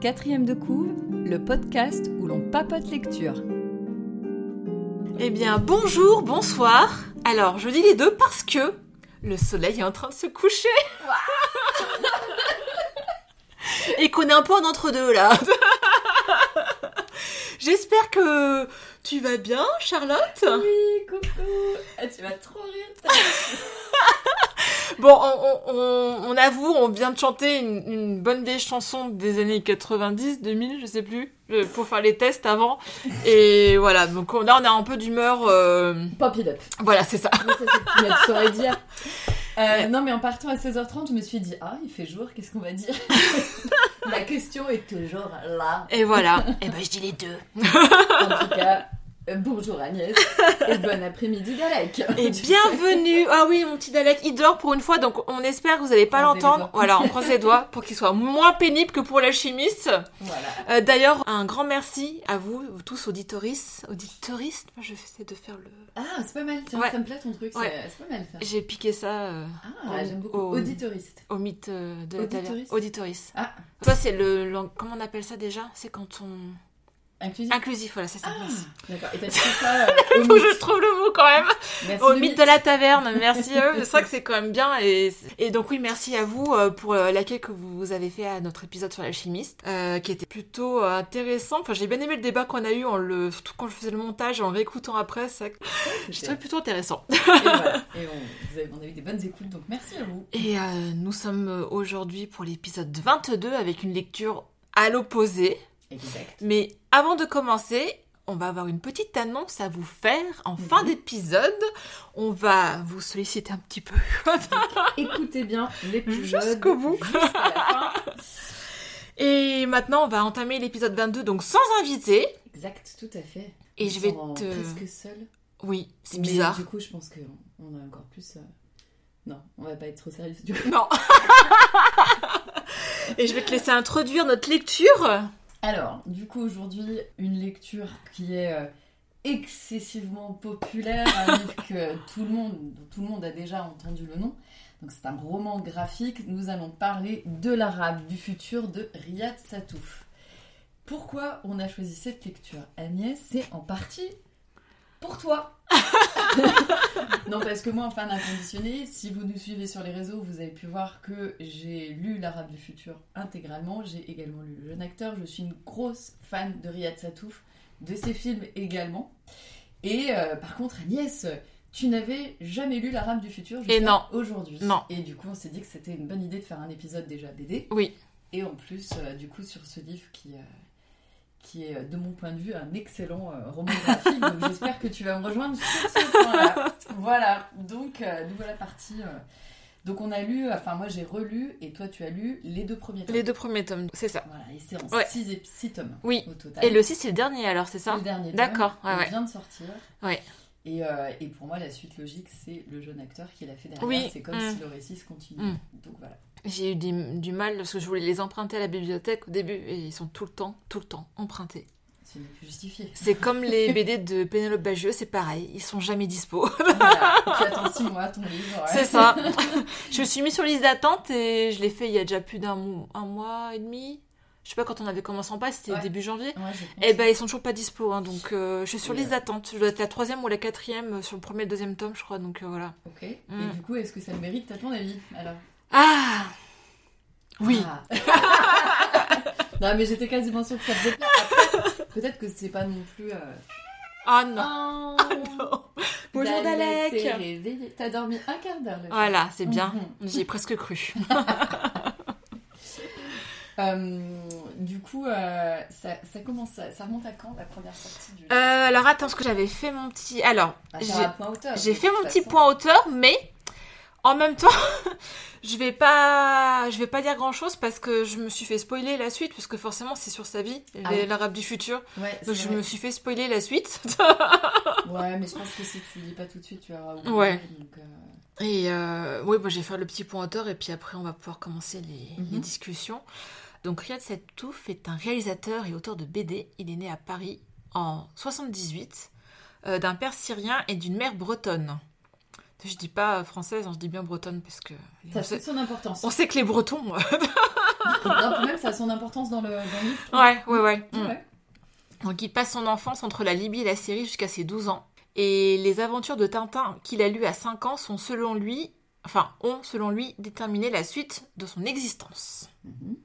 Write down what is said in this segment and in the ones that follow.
Quatrième de couve, le podcast où l'on papote lecture. Eh bien, bonjour, bonsoir. Alors, je dis les deux parce que le soleil est en train de se coucher. Et qu'on est un peu en entre-deux là. J'espère que tu vas bien, Charlotte Oui, coucou ah, Tu vas trop rire Bon, on, on, on, avoue, on vient de chanter une, une, bonne vieille chanson des années 90, 2000, je sais plus, euh, pour faire les tests avant. Et voilà, donc là, on a un peu d'humeur... Euh... Pop it up. Voilà, c'est ça. c'est tu saurais dire. Euh, non, mais en partant à 16h30, je me suis dit, ah, il fait jour, qu'est-ce qu'on va dire? La question est toujours là. Et voilà. Et ben, je dis les deux. en tout cas, bonjour Agnès et bon après-midi Dalek. Et bienvenue. Ah oui, mon petit Dalek, il dort pour une fois, donc on espère que vous n'allez pas l'entendre. Voilà, on croise les doigts pour qu'il soit moins pénible que pour la chimiste. Voilà. Euh, D'ailleurs, un grand merci à vous, vous tous auditoristes. Auditoristes Moi, je vais de faire le. Ah, c'est pas mal. Tiens, Ouais. ça me plaît ton truc. Ouais. C'est pas mal ça. J'ai piqué ça euh, Ah, j'aime beaucoup. au- Auditoriste. au mythe euh, de. Auditoriste Auditoris. Ah, Toi, c'est le, le- Comment on appelle ça déjà? C'est quand on. Inclusif. Inclusif, voilà, c'est ça. Ah, d'accord. Et t'as ça euh, au Faut que je trouve le mot quand même. Merci, Au mythe de la taverne, merci à eux. C'est vrai que c'est quand même bien. Et, et donc oui, merci à vous euh, pour euh, l'accueil que vous avez fait à notre épisode sur la chimiste, euh, qui était plutôt intéressant. Enfin, j'ai bien aimé le débat qu'on a eu, en le, surtout quand je faisais le montage, en réécoutant après. Ça, je C'était- trouvais plutôt intéressant. Et voilà. Et on, vous avez- on a eu des bonnes écoutes, donc merci à vous. Et euh, nous sommes aujourd'hui pour l'épisode 22 avec une lecture à l'opposé. Exact. Mais avant de commencer, on va avoir une petite annonce à vous faire en fin d'épisode. On va vous solliciter un petit peu. Écoutez bien l'épisode Jusqu'au bout. jusqu'à la fin. Et maintenant, on va entamer l'épisode 22, donc sans invité. Exact, tout à fait. Et On je vais te... presque seul. Oui, c'est bizarre. Du coup, je pense qu'on on a encore plus. euh, Non, on va pas être trop sérieux. Du coup. Non. Et je vais te laisser introduire notre lecture. Alors, du coup, aujourd'hui, une lecture qui est euh, excessivement populaire, un livre que tout le monde, tout le monde a déjà entendu le nom. Donc, c'est un roman graphique. Nous allons parler de l'arabe du futur de Riyad Satouf. Pourquoi on a choisi cette lecture, Agnès? C'est en partie pour toi. non, parce que moi, en fan inconditionné, si vous nous suivez sur les réseaux, vous avez pu voir que j'ai lu L'Arabe du futur intégralement. J'ai également lu Le jeune acteur. Je suis une grosse fan de Riyad Satouf, de ses films également. Et euh, par contre, Agnès, tu n'avais jamais lu L'Arabe du futur jusqu'à aujourd'hui. Non. Et du coup, on s'est dit que c'était une bonne idée de faire un épisode déjà BD. Oui. Et en plus, euh, du coup, sur ce livre qui, euh, qui est, euh, de mon point de vue, un excellent euh, roman graphique. donc j'espère que tu vas me rejoindre sur ce point-là. voilà, donc euh, nous voilà partis. euh. Donc on a lu, enfin moi j'ai relu, et toi tu as lu les deux premiers tomes. Les deux premiers tomes, c'est ça. Voilà, et c'est en Ouais. six, ép- six tomes Oui. au total. Et le 6, c'est le dernier alors, c'est ça le dernier. D'accord, ouais, il ouais. vient de sortir. Ouais. Et, euh, et pour moi, la suite logique, c'est le jeune acteur qui l'a fait derrière. Oui, C'est comme mm. si le récit se continue. Mm. Donc voilà. J'ai eu du, du mal parce que je voulais les emprunter à la bibliothèque au début et ils sont tout le temps, tout le temps empruntés. Ce n'est plus justifié. C'est comme les BD de Pénélope Bagieux, c'est pareil, ils sont jamais dispo. Voilà. Tu attends six mois ton livre. ouais. C'est ça. je me suis mis sur liste d'attente et je l'ai fait il y a déjà plus d'un mo- un mois et demi. Je sais pas quand on avait commencé en pas, c'était Ouais. début janvier. Ouais, pense. Eh ben ils sont toujours pas dispo, hein, donc euh, je suis sur Et, liste d'attente. Je dois être la troisième ou la quatrième euh, sur le premier et le deuxième tome, je crois. Donc euh, voilà. Ok. Et Mm. du coup, est-ce que ça le mérite, à ton avis Alors? Ah Oui. Ah. non, mais j'étais quasiment sûre que ça peut-être que c'est pas non plus. euh, Ah non. Oh, Bonjour Dalek s'est Dalek. T'as dormi un quart d'heure. le Voilà, c'est bien. Mhm. J'y ai presque cru. Euh, du coup, euh, ça, ça commence, ça, remonte à quand la première sortie du. Euh, alors attends, parce que j'avais fait mon petit. Alors, Ah, j'ai- fait mon petit façon. point hauteur, mais en même temps, je vais pas, je vais pas dire grand chose parce que je me suis fait spoiler la suite, parce que forcément c'est sur sa vie, Ah oui. l'arabe du futur. Ouais, Donc je vrai. me suis fait spoiler la suite. Ouais, mais je pense que si tu lis pas tout de suite, tu auras oublié. Ouais. Donc, euh, Et euh, oui, bah, je vais faire le petit point hauteur et puis après on va pouvoir commencer les, Mhm. les discussions. Donc Riyad Satouf est un réalisateur et auteur de BD. Il est né à Paris en 78. euh, d'un père syrien et d'une mère bretonne. Je dis pas française, hein, je dis bien bretonne parce que. Ça a son importance. On sait que les Bretons. non, même ça a son importance dans le, dans le livre. Ouais, ouais, ouais. Ouais. Mm. Donc il passe son enfance entre la Libye et la Syrie jusqu'à ses 12 ans. Et les aventures de Tintin qu'il a lues à 5 ans sont selon lui, enfin, ont selon lui déterminé la suite de son existence. Mhm.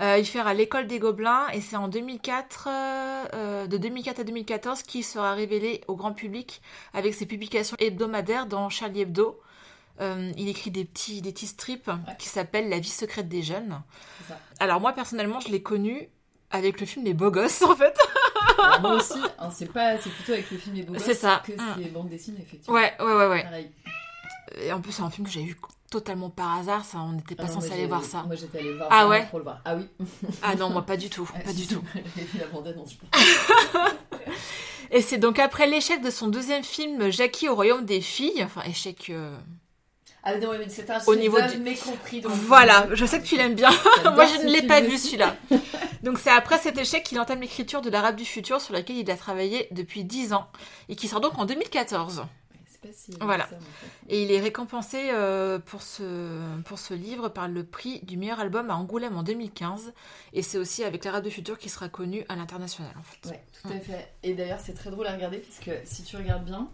Euh, il à l'école des Gobelins et c'est en 2004, euh, euh, de 2004 à 2014 qu'il sera révélé au grand public avec ses publications hebdomadaires dans Charlie Hebdo. Euh, il écrit des petits, des petits strips qui s'appellent La vie secrète des jeunes. Ça. Alors moi personnellement, je l'ai connu avec le film Les Beaux Gosses en fait. Alors, moi aussi, hein, c'est pas, c'est plutôt avec le film Les Beaux Gosses C'est ça. que Mm. c'est bande dessinée effectivement. Ouais, ouais, ouais, ouais. Pareil. Et en plus, c'est un film que j'ai eu totalement par hasard. Ça, on n'était pas Ah non, censé aller voir ça. Moi j'étais allée voir Ah ouais pour le voir. Ah oui. Ah non, moi pas du tout, pas du tout. J'avais vu la bande annonce. je pense. Et c'est donc après l'échec de son deuxième film, Jackie au royaume des filles, enfin échec. euh, Ah non, mais c'est un Au niveau du- mécompris. donc- Voilà, je sais que tu l'aimes bien. Moi, je ne l'ai pas vu celui-là. Donc c'est après cet échec qu'il entame l'écriture de l'Arabe du futur, sur laquelle il a travaillé depuis 10 ans et qui sort donc en 2014. Pas si. Voilà. ça, en fait. Et il est récompensé euh, pour, ce, pour ce livre par le prix du meilleur album à Angoulême en 2015. Et c'est aussi avec l'Arabe du futur qu'il sera connu à l'international en fait. Ouais, tout à fait. Et d'ailleurs, c'est très drôle à regarder puisque si tu regardes bien,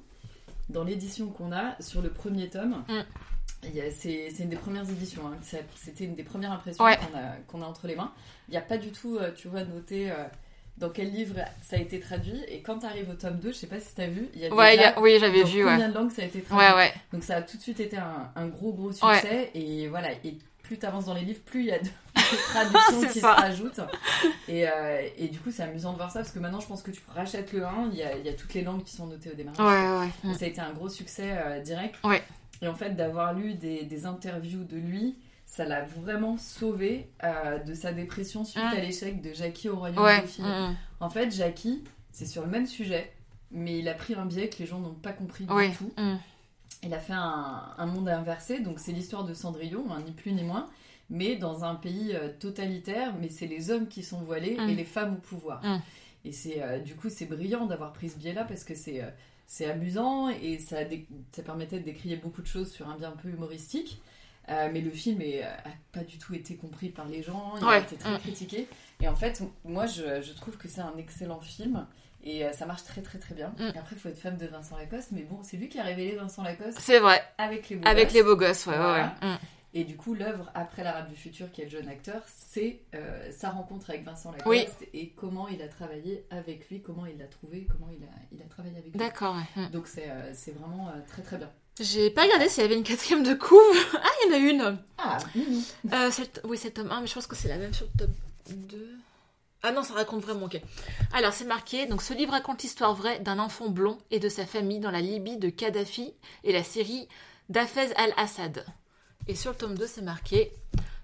dans l'édition qu'on a, sur le premier tome, Mm. a- c'est une des premières éditions. hein. C'était une des premières impressions Ouais. qu'on a, a entre les mains. Il n'y a pas du tout, euh, tu vois, noté euh, dans quel livre ça a été traduit. Et quand tu arrives au tome 2, je sais pas si tu as vu, il y a Ouais, y a- oui, j'avais vu, ouais. combien de langues ça a été traduit. Ouais, ouais. Donc ça a tout de suite été un, un gros gros succès et voilà et plus tu avances dans les livres plus il y a de, de traductions qui ça. se rajoutent et, euh, et du coup c'est amusant de voir ça parce que maintenant je pense que tu rachètes le 1 il y a, il y a toutes les langues qui sont notées au démarrage Ouais, ouais. Ça a été un gros succès euh, direct Ouais. et en fait d'avoir lu des, des interviews de lui ça l'a vraiment sauvé euh, de sa dépression suite Mm. à l'échec de Jackie au royaume Ouais. des filles mm, en fait Jackie c'est sur le même sujet mais il a pris un biais que les gens n'ont pas compris. Ouais. du tout mm. il a fait un, un monde inversé, donc c'est l'histoire de Cendrillon, hein, ni plus ni moins, mais dans un pays euh, totalitaire, mais c'est les hommes qui sont voilés Mm. et les femmes au pouvoir. Et c'est euh, du coup c'est brillant d'avoir pris ce biais-là parce que c'est c'est amusant et ça, ça permettait de décrire beaucoup de choses sur un biais un peu humoristique. Euh, mais le film est, a pas du tout été compris par les gens, il a été très Mm. critiqué. Et en fait, moi je, je trouve que c'est un excellent film et euh, ça marche très très très bien. Mm. Après, il faut être fan de Vincent Lacoste, mais bon, c'est lui qui a révélé Vincent Lacoste C'est vrai. avec les beaux Avec gosses. les beaux gosses, ouais, ouais, Voilà. ouais. Mm. Et du coup, l'œuvre après l'Arabe du futur, qui est le jeune acteur, c'est euh, sa rencontre avec Vincent Lacoste Oui. et comment il a travaillé avec lui, comment il l'a trouvé, comment il a, il a travaillé avec lui. D'accord, ouais. Donc c'est euh, vraiment euh, très très bien. J'ai pas regardé s'il y avait une quatrième de couve. Ah, il y en a une. Ah. Euh, le oui, c'est le tome 1, mais je pense que c'est la même sur le tome 2. Ah non, ça raconte vraiment, ok. Alors, c'est marqué, donc ce livre raconte l'histoire vraie d'un enfant blond et de sa famille dans la Libye de Kadhafi et la Syrie d'Hafez al-Assad. Et sur le tome 2, c'est marqué,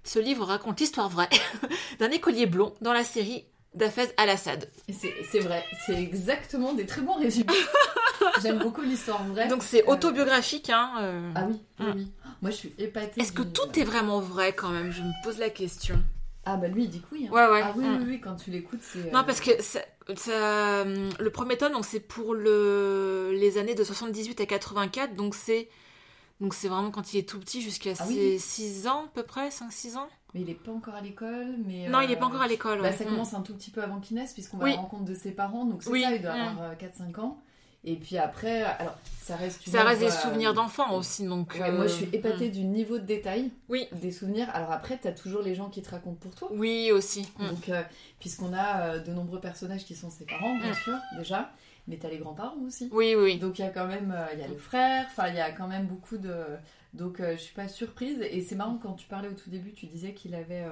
ce livre raconte l'histoire vraie d'un écolier blond dans la Syrie d'Hafez al-Assad. C'est vrai, c'est exactement des très bons résumés. J'aime beaucoup l'histoire vraie. Donc c'est Euh, autobiographique, hein. euh. Ah oui, oui, oui. Moi je suis épatée. Est-ce que tout est vraiment vrai quand même? Je me pose la question. Ah bah lui il dit que oui. hein. Ouais, ouais. Ah oui, Mm. oui, oui, quand tu l'écoutes, c'est. Non, euh, parce que ça, ça- le premier tome, donc c'est pour le, les années de 78 à 84, donc c'est donc c'est vraiment quand il est tout petit jusqu'à Ah ses oui. 6 ans à peu près, 5-6 ans. Mais il est pas encore à l'école, mais. Non, euh, il est pas encore à l'école. Bah, ça Mm. commence un tout petit peu avant qu'il naisse, puisqu'on va Oui. à la rencontre de ses parents, donc c'est Oui. ça, il doit Mm. avoir euh, 4-5 ans. Et puis après, alors, ça reste une Ça reste des euh, souvenirs d'enfants aussi, donc. ouais, moi, je euh, suis épatée du niveau de détail Oui. des souvenirs. Alors après, t'as toujours les gens qui te racontent pour toi. Oui, aussi. Mm. Donc, euh, puisqu'on a euh, de nombreux personnages qui sont ses parents, bien Mm. sûr, déjà, mais t'as les grands-parents aussi. Oui, oui. Donc il y a quand même, euh, il y a le frère, enfin il y a quand même beaucoup de... Donc euh, je suis pas surprise. Et c'est marrant quand tu parlais au tout début, tu disais qu'il avait... euh,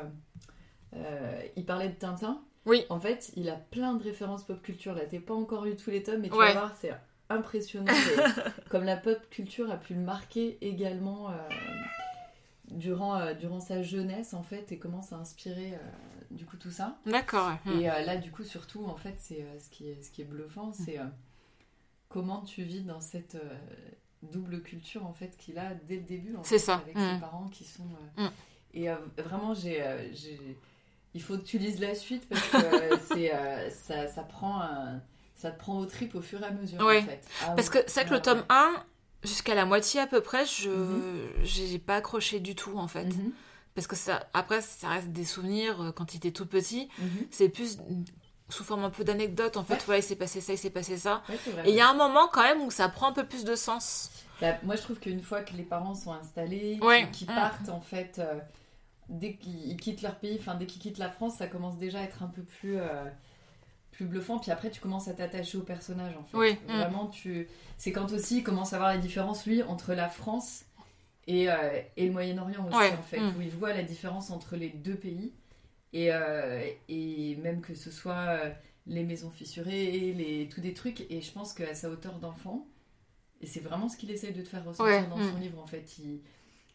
euh, il parlait de Tintin. Oui. En fait, il a plein de références pop culture. Là, t'es pas encore eu tous les tomes, mais tu Ouais. vas voir, c'est impressionnant. Comme la pop culture a pu le marquer également euh, durant, euh, durant sa jeunesse, en fait, et comment ça a inspiré euh, du coup tout ça. D'accord. Et euh, là, du coup, surtout, en fait, c'est ce, qui est, ce qui est bluffant, c'est euh, comment tu vis dans cette double culture, en fait, qu'il a dès le début, en C'est fait, ça. avec ses parents qui sont... Et vraiment, j'ai... euh, il faut que tu lises la suite parce que euh, c'est, euh, ça, ça prend un... ça te prend au trip au fur et à mesure. Ouais. En fait. Ah Parce que c'est vrai que Ouais, le tome ouais. 1, jusqu'à la moitié à peu près, je Mhm. j'ai pas accroché du tout en fait. Mhm, Parce que ça, après, ça reste des souvenirs euh, quand il était tout petit. mhm. C'est plus sous forme un peu d'anecdote en fait. Voilà, il s'est passé ça, il s'est passé ça. Vrai. Et il y a un moment quand même où ça prend un peu plus de sens. Bah, moi, je trouve qu'une fois que les parents sont installés, qu'ils Mm. partent, en fait, euh, dès qu'ils quittent leur pays, enfin, dès qu'ils quittent la France, ça commence déjà à être un peu plus, euh, plus bluffant. Puis après, tu commences à t'attacher au personnage, en fait. Oui. Mm. Vraiment, tu... c'est quand aussi il commence à voir la différence, lui, entre la France et, euh, et le Moyen-Orient aussi, Ouais. en fait. Mm. Où il voit la différence entre les deux pays. Et, euh, et même que ce soit les maisons fissurées, les, tous des trucs. Et je pense qu'à sa hauteur d'enfant, et c'est vraiment ce qu'il essaye de te faire ressentir Ouais, dans mm. son livre, en fait. Il...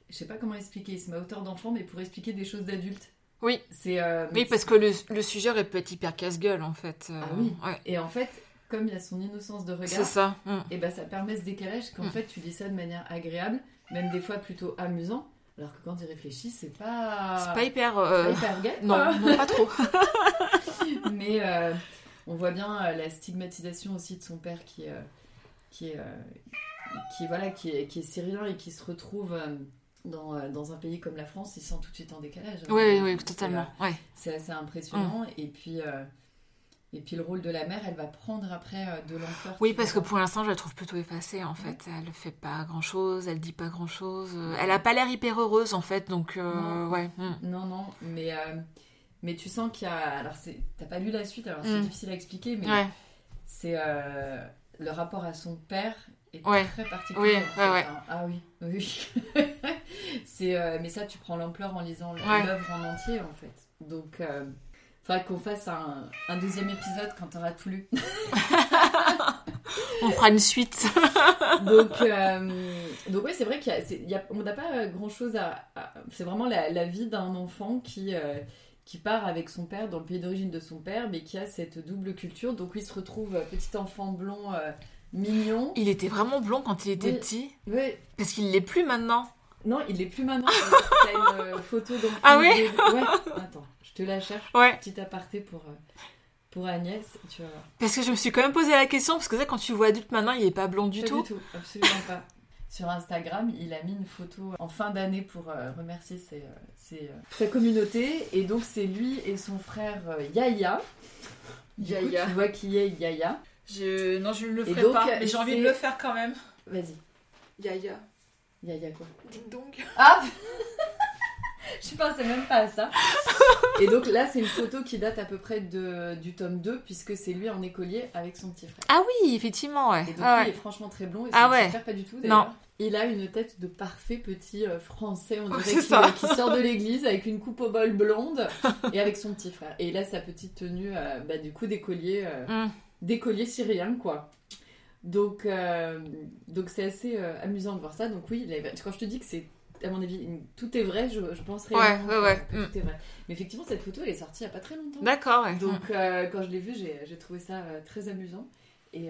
Je sais pas comment expliquer, c'est ma hauteur d'enfant, mais pour expliquer des choses d'adultes. Oui. C'est, euh, Oui, parce que le, le sujet aurait pu être hyper casse-gueule en fait. Euh, Ah oui. ouais. Et en fait, comme il a son innocence de C'est regard, ça. mm. et ben ça permet ce décalage qu'en Mm. fait tu dis ça de manière agréable, même des fois plutôt amusant, alors que quand il réfléchit, c'est pas. C'est pas hyper. c'est euh, pas hyper gay, Non, pas trop. Mais euh, on voit bien la stigmatisation aussi de son père qui, qui, est, qui, voilà, qui, est, qui est syrien et qui se retrouve dans, euh, dans un pays comme la France, il se sent tout de suite en décalage. hein. Oui, oui, C'est, totalement. Ouais. euh, C'est assez impressionnant. Et, puis, euh, et puis le rôle de la mère, elle va prendre après de l'ampleur. Oui, parce que pour l'instant, je la trouve plutôt effacée en fait. Elle fait pas grand chose, elle dit pas grand chose. Elle a pas l'air hyper heureuse en fait, donc euh, Non. ouais. mm. Non, non, mais, euh, mais tu sens qu'il y a. Alors, c'est- t'as pas lu la suite, alors c'est Mm. difficile à expliquer, mais Ouais. c'est euh, le rapport à son père est Ouais. très particulier. Oui, en ouais, fait, ouais. hein. Ah oui, oui. c'est, euh, mais ça, tu prends l'ampleur en lisant l'œuvre en entier, en fait. Donc, il faudra qu'on fasse un, un deuxième épisode quand t'auras tout lu. On fera une suite. donc, euh, donc ouais, c'est vrai qu'il y a, c'est- il y a- on n'a pas grand chose à. à- c'est vraiment la, la vie d'un enfant qui, euh, qui part avec son père dans le pays d'origine de son père, mais qui a cette double culture. Donc, il se retrouve euh, petit enfant blond, euh, mignon. Il était vraiment blond quand il était Oui. petit, Ouais, parce qu'il l'est plus maintenant. non, il est plus maintenant. T'as une euh, photo d'enfant. Ah oui Ouais, attends, je te la cherche. Ouais. Petit aparté pour, euh, pour Agnès, tu voir. Parce que je me suis quand même posé la question, parce que ça, quand tu le vois adulte maintenant, il est pas blond du Pas tout. du tout, absolument pas. Sur Instagram, il a mis une photo en fin d'année pour euh, remercier ses, ses, euh, sa communauté. Et donc, c'est lui et son frère euh, Yaya. Du coup, Yaya. tu vois qui est Yaya. Je... Non, je ne le ferai donc, pas, mais j'ai envie de le faire quand même. Vas-y, Yaya. Yaya quoi Ding dong. Ah Je pensais même pas à ça. Et donc là, c'est une photo qui date à peu près de, du tome 2, puisque c'est lui en écolier avec son petit frère. Ah oui, effectivement, ouais. Et donc Ah lui ouais. est franchement très blond et Ah son ouais. petit frère pas du tout d'ailleurs. Non. Il a une tête de parfait petit euh, français, on dirait C'est qu'il ça. qui sort de l'église avec une coupe au bol blonde et avec son petit frère. Et il a sa petite tenue euh, bah, du coup d'écolier euh, Mm. D'écolier syrien quoi. Donc euh, donc c'est assez euh, amusant de voir ça. Donc oui, quand je te dis que c'est à mon avis une- tout est vrai, je, je pense réellement Ouais, ouais, que tout est vrai. Mais effectivement cette photo elle est sortie il y a pas très longtemps. D'accord. Donc euh, quand je l'ai vu, j'ai trouvé ça très amusant. Et,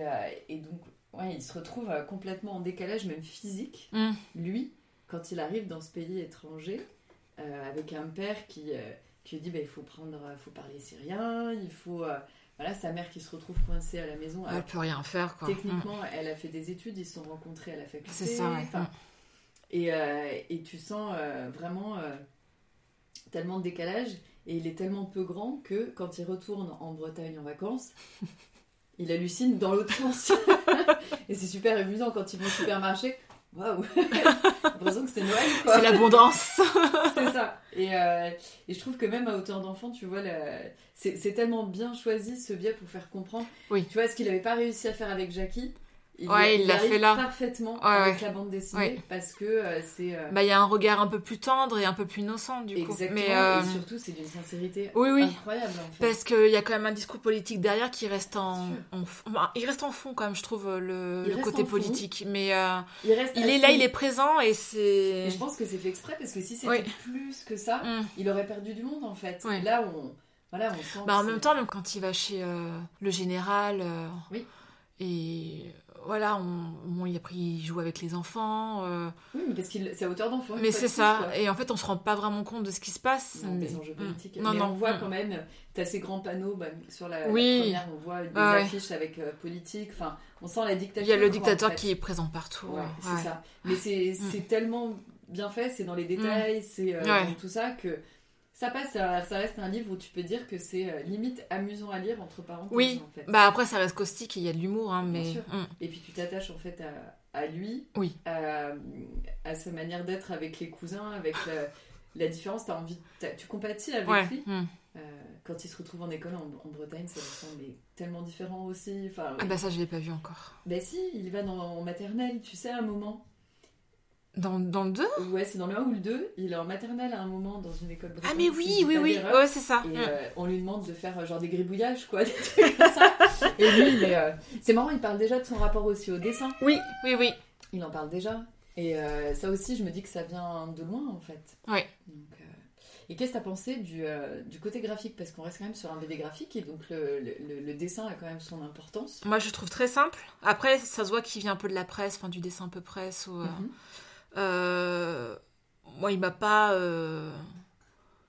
et donc, ouais, il se retrouve complètement en décalage, même physique, Mm. lui, quand il arrive dans ce pays étranger, avec un père qui, qui lui dit bah, il faut, prendre, faut parler syrien, il faut. Voilà, sa mère qui se retrouve coincée à la maison. Elle Alors, peut rien faire, quoi. Mm. techniquement, elle a fait des études, ils se sont rencontrés à la faculté. C'est ça, ouais. Mm. et, euh, et tu sens euh, vraiment euh, tellement de décalage. Et il est tellement peu grand que quand il retourne en Bretagne en vacances, il hallucine dans l'autre sens. et c'est super amusant quand il va au supermarché. Waouh J'ai l'impression que c'est Noël quoi C'est l'abondance. c'est ça. Et, euh, et je trouve que même à hauteur d'enfant, tu vois, la- c'est c'est tellement bien choisi ce biais pour faire comprendre. Oui. Tu vois, ce qu'il n'avait pas réussi à faire avec Jackie, il, Ouais, il l'a fait là. parfaitement Ouais, avec ouais. la bande dessinée parce que euh, c'est. euh, Bah, il y a un regard un peu plus tendre et un peu plus innocent, du coup. exactement. Mais, euh, Et surtout, c'est d'une sincérité Oui, oui. incroyable en fait. Parce qu'il y a quand même un discours politique derrière qui reste en, il reste en fond quand même je trouve le, Il le côté fond. politique mais euh, il reste il est là il est présent et c'est je pense que c'est fait exprès parce que si c'était Oui. plus que ça, Mm. il aurait perdu du monde en fait. Là, on. Voilà, on sent. bah, en même temps même quand il va chez euh, le général euh, Oui. et voilà, on, il, après, il joue avec les enfants. euh, Oui, mais parce qu'il c'est à hauteur d'enfant. mais c'est ça. quoi. Et en fait, on se rend pas vraiment compte de ce qui se passe. Non, mais- des enjeux Mm. politiques. Non, mais non. on voit Mm. quand même, tu as ces grands panneaux, bah, sur la, la Oui. première, on voit des Ah ouais. affiches avec euh, politique, enfin, on sent la dictature. Il y a le en dictateur fait. qui est présent partout. Ouais, c'est ça. Mais c'est c'est tellement bien fait, c'est dans les détails, c'est euh, Mm. Tout ça que ça passe, ça, ça reste un livre où tu peux dire que c'est euh, limite amusant à lire entre parenthèses Oui. en fait. Bah après, ça reste caustique et il y a de l'humour, hein, Bien mais. sûr. Mm. Et puis tu t'attaches en fait à, à lui, Oui. à, à sa manière d'être avec les cousins, avec la, la différence, as envie, tu compatis avec Ouais. lui. mm. Euh, quand il se retrouve en école en, en Bretagne, ça me semble tellement différent aussi. Enfin, Ah bah ça, je l'ai pas vu encore. bah si, il va dans, en maternelle, tu sais, à un moment. Dans, dans le 2 Ouais, c'est dans le 1 ou le 2. Il est en maternelle à un moment dans une école bretonne. Ah mais oui, oui, oui. Ouais, c'est ça. Et euh, on lui demande de faire euh, genre des gribouillages, quoi, des trucs comme ça. Et lui, euh, c'est marrant, il parle déjà de son rapport aussi au dessin. Oui, oui, oui. Il en parle déjà. Et euh, ça aussi, je me dis que ça vient de loin, en fait. Ouais. Donc, Et qu'est-ce que tu as pensé du, du côté graphique? Parce qu'on reste quand même sur un BD graphique, et donc le, le- dessin a quand même son importance. Moi, je trouve très simple. Après, ça se voit qu'il vient un peu de la presse, enfin du dessin un peu presse. Ou, Mhm. Moi, il m'a pas. euh,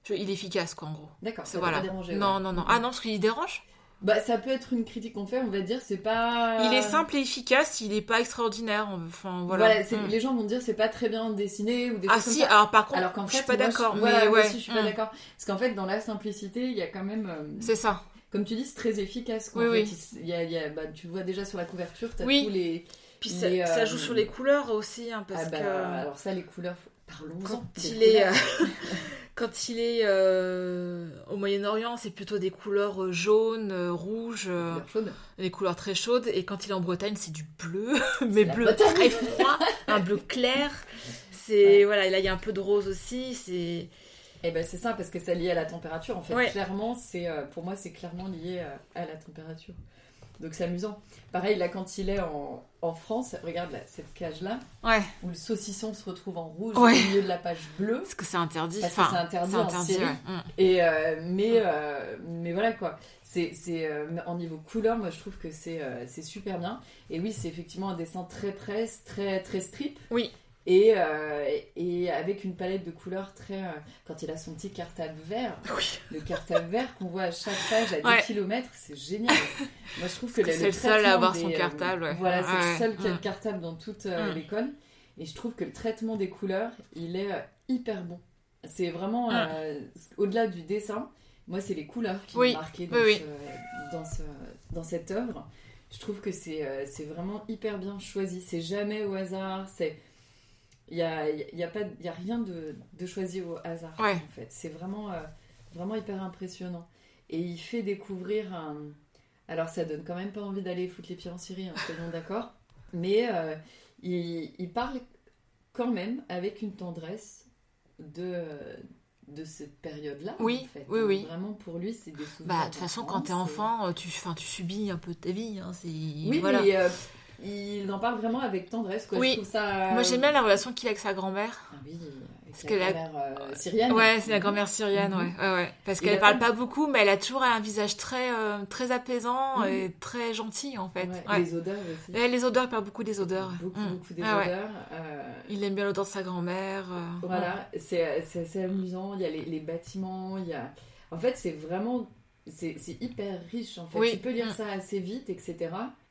je- il est efficace, quoi, en gros. D'accord, ça voilà. pas dérangé. non, ouais. non, non. Ah non, parce qu'il dérange? Bah, ça peut être une critique qu'on fait, on va dire, c'est pas. Il est simple et efficace. Il est pas extraordinaire. Enfin, voilà. Mm. les gens vont dire c'est pas très bien dessiné ou des Ah comme si. ça. Alors par contre, Alors qu'en je fait, suis pas d'accord. je- voilà, ouais. aussi, je suis pas mm. d'accord. Parce qu'en fait, dans la simplicité, il y a quand même, euh, C'est ça. comme tu dis, c'est très efficace. quoi. Oui, En oui. fait, il y a- il y a- bah, tu vois déjà sur la couverture, t'as Oui. tous les. Puis ça, euh, joue sur les couleurs aussi, hein, parce ah bah, que alors ça, les couleurs, faut- parlons-en. quand il est, euh, quand il est euh, au Moyen-Orient, c'est plutôt des couleurs euh, jaunes, euh, rouges, euh, Couleurs des couleurs très chaudes. Et quand il est en Bretagne, c'est du bleu, mais bleu très froid, un bleu clair. C'est voilà, et là il y a un peu de rose aussi. C'est Et ben c'est ça, parce que c'est lié à la température. En fait, Ouais. clairement, c'est euh, pour moi, c'est clairement lié à, à la température. Donc c'est amusant. Pareil, là, quand il est en, en France, regarde là, cette cage-là, ouais, où le saucisson se retrouve en rouge Ouais. au milieu de la page bleue. parce que c'est interdit. Parce que Enfin, c'est interdit en ouais. Mm. Et euh, mais, euh, mais voilà quoi. C'est, c'est, euh, en niveau couleur, moi je trouve que c'est, c'est super bien. Et oui, c'est effectivement un dessin très presse, très, très strip. Oui. Et, euh, et avec une palette de couleurs très. euh, quand il a son petit cartable vert, Oui. le cartable vert qu'on voit à chaque page à 10 Ouais. km, c'est génial. Moi je trouve que, c'est le seul à avoir son des, euh, cartable, ouais. Voilà, c'est Ouais, le seul qui a le cartable dans toute l'école. Et je trouve que le traitement des couleurs, il est euh, hyper bon. C'est vraiment, au-delà du dessin, moi, c'est les couleurs qui Oui, m'ont marqué dans, oui, oui. ce- dans, ce- dans cette œuvre. Je trouve que c'est euh, c'est vraiment hyper bien choisi. C'est jamais au hasard. C'est il y a, y a pas y a rien de, de choisi au hasard Ouais. en fait. C'est vraiment euh, vraiment hyper impressionnant. Et il fait découvrir un alors ça donne quand même pas envie d'aller foutre les pieds en Syrie, hein, soyons d'accord. Mais euh, il, il parle quand même avec une tendresse de, de cette période-là. Oui, en fait. oui, oui. Vraiment, pour lui, c'est des souvenirs. Bah, de toute façon, quand t'es d'enfance, enfant, euh, tu, tu subis un peu ta vie. Hein, Oui, voilà. mais euh, il en parle vraiment avec tendresse. Quoi. Oui. Ça... Moi, j'aime bien la relation qu'il a avec sa grand-mère. Ah oui, que la grand-mère euh, syrienne. Ouais, c'est la grand-mère syrienne, Mhm. ouais. ouais, ouais. Parce qu'elle parle pas beaucoup, mais elle a toujours un visage très, euh, très apaisant Mhm. et très gentil, en fait. Ouais, Ouais. Les odeurs aussi. Et les odeurs, il parle beaucoup des odeurs. Beaucoup, Mm. beaucoup des Ah odeurs. euh, Il aime bien l'odeur de sa grand-mère. euh, Voilà, c'est c'est assez amusant. Il y a les, les bâtiments, il y a. En fait, c'est vraiment. C'est hyper riche en fait. Oui. Tu peux lire Mm. ça assez vite, etc.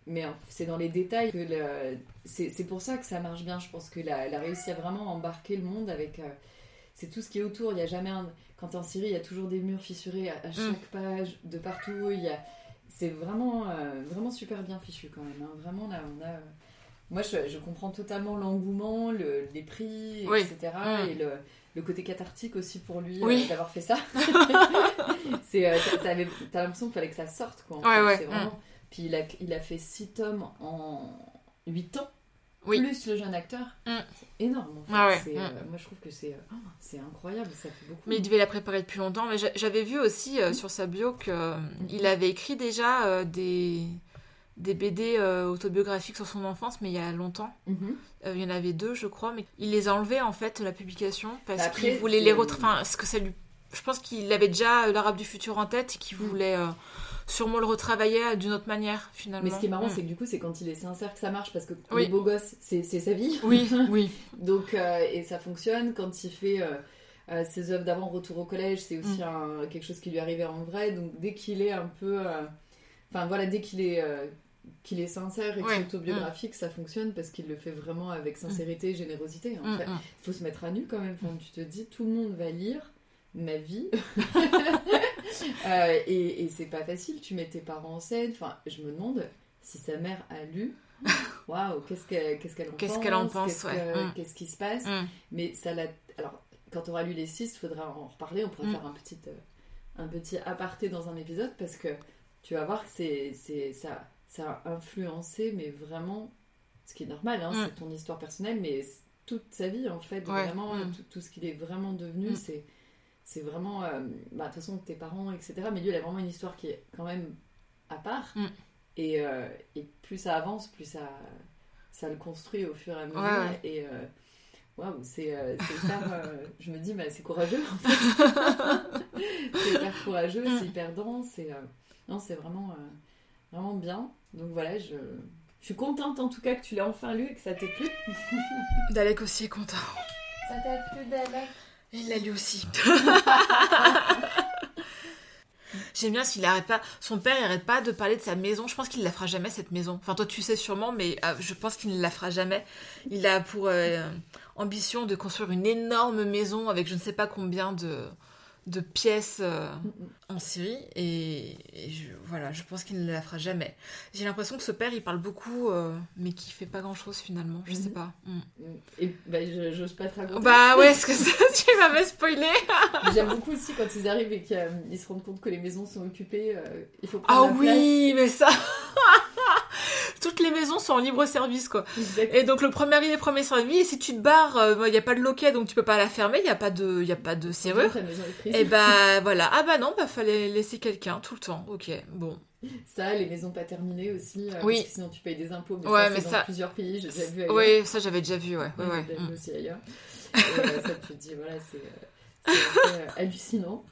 Mais c'est dans les détails que le... c'est pour ça que ça marche bien. Je pense qu'elle a, elle a réussi à vraiment embarquer le monde avec. euh, c'est tout ce qui est autour. Il y a jamais un. Quand t'es en Syrie, il y a toujours des murs fissurés à, à chaque page, de partout. Il y a. C'est vraiment, euh, vraiment super bien fichu quand même. hein. Vraiment là, on a. Moi, je, je comprends totalement l'engouement, le- les prix, Oui. etc. Mm. Et le, le côté cathartique aussi pour lui Oui. euh, d'avoir fait ça. c'est, t'as l'impression qu'il fallait que ça sorte. Quoi, Ouais, ouais, C'est vraiment- Puis il a, il a fait 6 tomes en 8 ans, Oui. plus le jeune acteur. Mm. C'est énorme. En fait. Ah ouais, C'est, mm. euh, moi, je trouve que c'est, euh, oh, c'est incroyable. Ça fait beaucoup. Mais il devait la préparer depuis longtemps. Mais j'a- j'avais vu aussi euh, sur sa bio qu'il avait écrit déjà euh, des, des BD euh, autobiographiques sur son enfance, mais il y a longtemps. Mhm. Euh, il y en avait deux, je crois, mais il les a enlevés en fait, la publication, parce Bah, après, qu'il voulait c'est- les retracer. Enfin, ce que ça lui. Je pense qu'il avait déjà euh, l'Arabe du futur en tête et qu'il Mm. voulait euh, sûrement le retravailler d'une autre manière finalement. Mais ce qui est marrant, Mm. c'est que du coup, c'est quand il est sincère que ça marche parce que Oui. les beaux gosses, c'est sa vie. Oui, oui. Donc, euh, et ça fonctionne quand il fait euh, euh, ses œuvres d'avant retour au collège, c'est aussi Mm. un- quelque chose qui lui arrivait en vrai. Donc, dès qu'il est un peu. euh, Enfin, voilà, dès qu'il est. euh, qu'il est sincère et que Ouais. c'est autobiographique, ça fonctionne parce qu'il le fait vraiment avec sincérité et générosité. En fait, il faut se mettre à nu quand même. Enfin, tu te dis, tout le monde va lire ma vie. Euh, et et c'est pas facile. Tu mets tes parents en scène. Enfin, je me demande si sa mère a lu. Waouh, qu'est-ce qu'elle qu'est-ce qu'elle en Qu'est-ce pense qu'elle en pense, qu'est-ce ouais. que- Mm. Qu'est-ce qui se passe Mm. Mais ça l'a. Alors, quand on aura lu les six, il faudra en reparler. On pourra Mm. faire un petit, euh, un petit aparté dans un épisode parce que tu vas voir que c'est, ça, ça a influencé, mais vraiment, ce qui est normal, hein, c'est ton histoire personnelle, mais toute sa vie en fait, Ouais. vraiment, tout, tout ce qu'il est vraiment devenu, c'est, c'est vraiment. euh, bah, de toute façon, tes parents, etc. Mais lui, il a vraiment une histoire qui est quand même à part. Mm. Et, euh, et plus ça avance, plus ça, ça le construit au fur et à mesure. Ouais. Et euh, waouh, c'est euh, c'est hyper. euh, je me dis, bah, c'est courageux en fait. c'est hyper courageux, Mm. c'est hyper dense. Et, euh, non, c'est vraiment, euh, vraiment bien. Donc voilà, je, je suis contente en tout cas que tu l'aies enfin lu et que ça t'ait plu. Dalek aussi est content. Ça t'a plu, Dalek? Il l'a lu aussi. J'aime bien s'il arrête pas. Son père, il arrête pas de parler de sa maison. Je pense qu'il la fera jamais cette maison. Enfin, toi, tu sais sûrement, mais euh, je pense qu'il ne la fera jamais. Il a pour euh, ambition de construire une énorme maison avec je ne sais pas combien de, de pièces euh, en Syrie. Et, et je, voilà, je pense qu'il ne la fera jamais. J'ai l'impression que ce père, il parle beaucoup, euh, mais qu'il fait pas grand chose finalement. Je sais Mhm. pas. Mm. Et bah, je- j'ose pas te raconter. Bah ouais, est-ce que ça, tu vas me spoiler J'aime beaucoup aussi quand ils arrivent et qu'ils se rendent compte que les maisons sont occupées. euh, il faut Ah prendre la oui, mais ça. Toutes les maisons sont en libre service, quoi. place. Exact. Et donc le premier arrivé, premier servi. Et si tu te barres, il n'y a pas de loquet, donc tu peux pas la fermer. Il y a pas de, y a pas de serrure. Et bah voilà. Ah bah non, bah fallait laisser quelqu'un tout le temps. Ok, bon. Ça, les maisons pas terminées aussi. euh, Oui. Parce que sinon, tu payes des impôts. Mais Ouais, ça, mais dans ça- plusieurs pays. J'ai déjà vu ailleurs. Oui, ça j'avais déjà vu, ouais. ouais, Ouais, ouais. j'ai déjà vu Mm. aussi ailleurs. Et euh, ça, tu te dis, voilà, c'est euh, euh, hallucinant.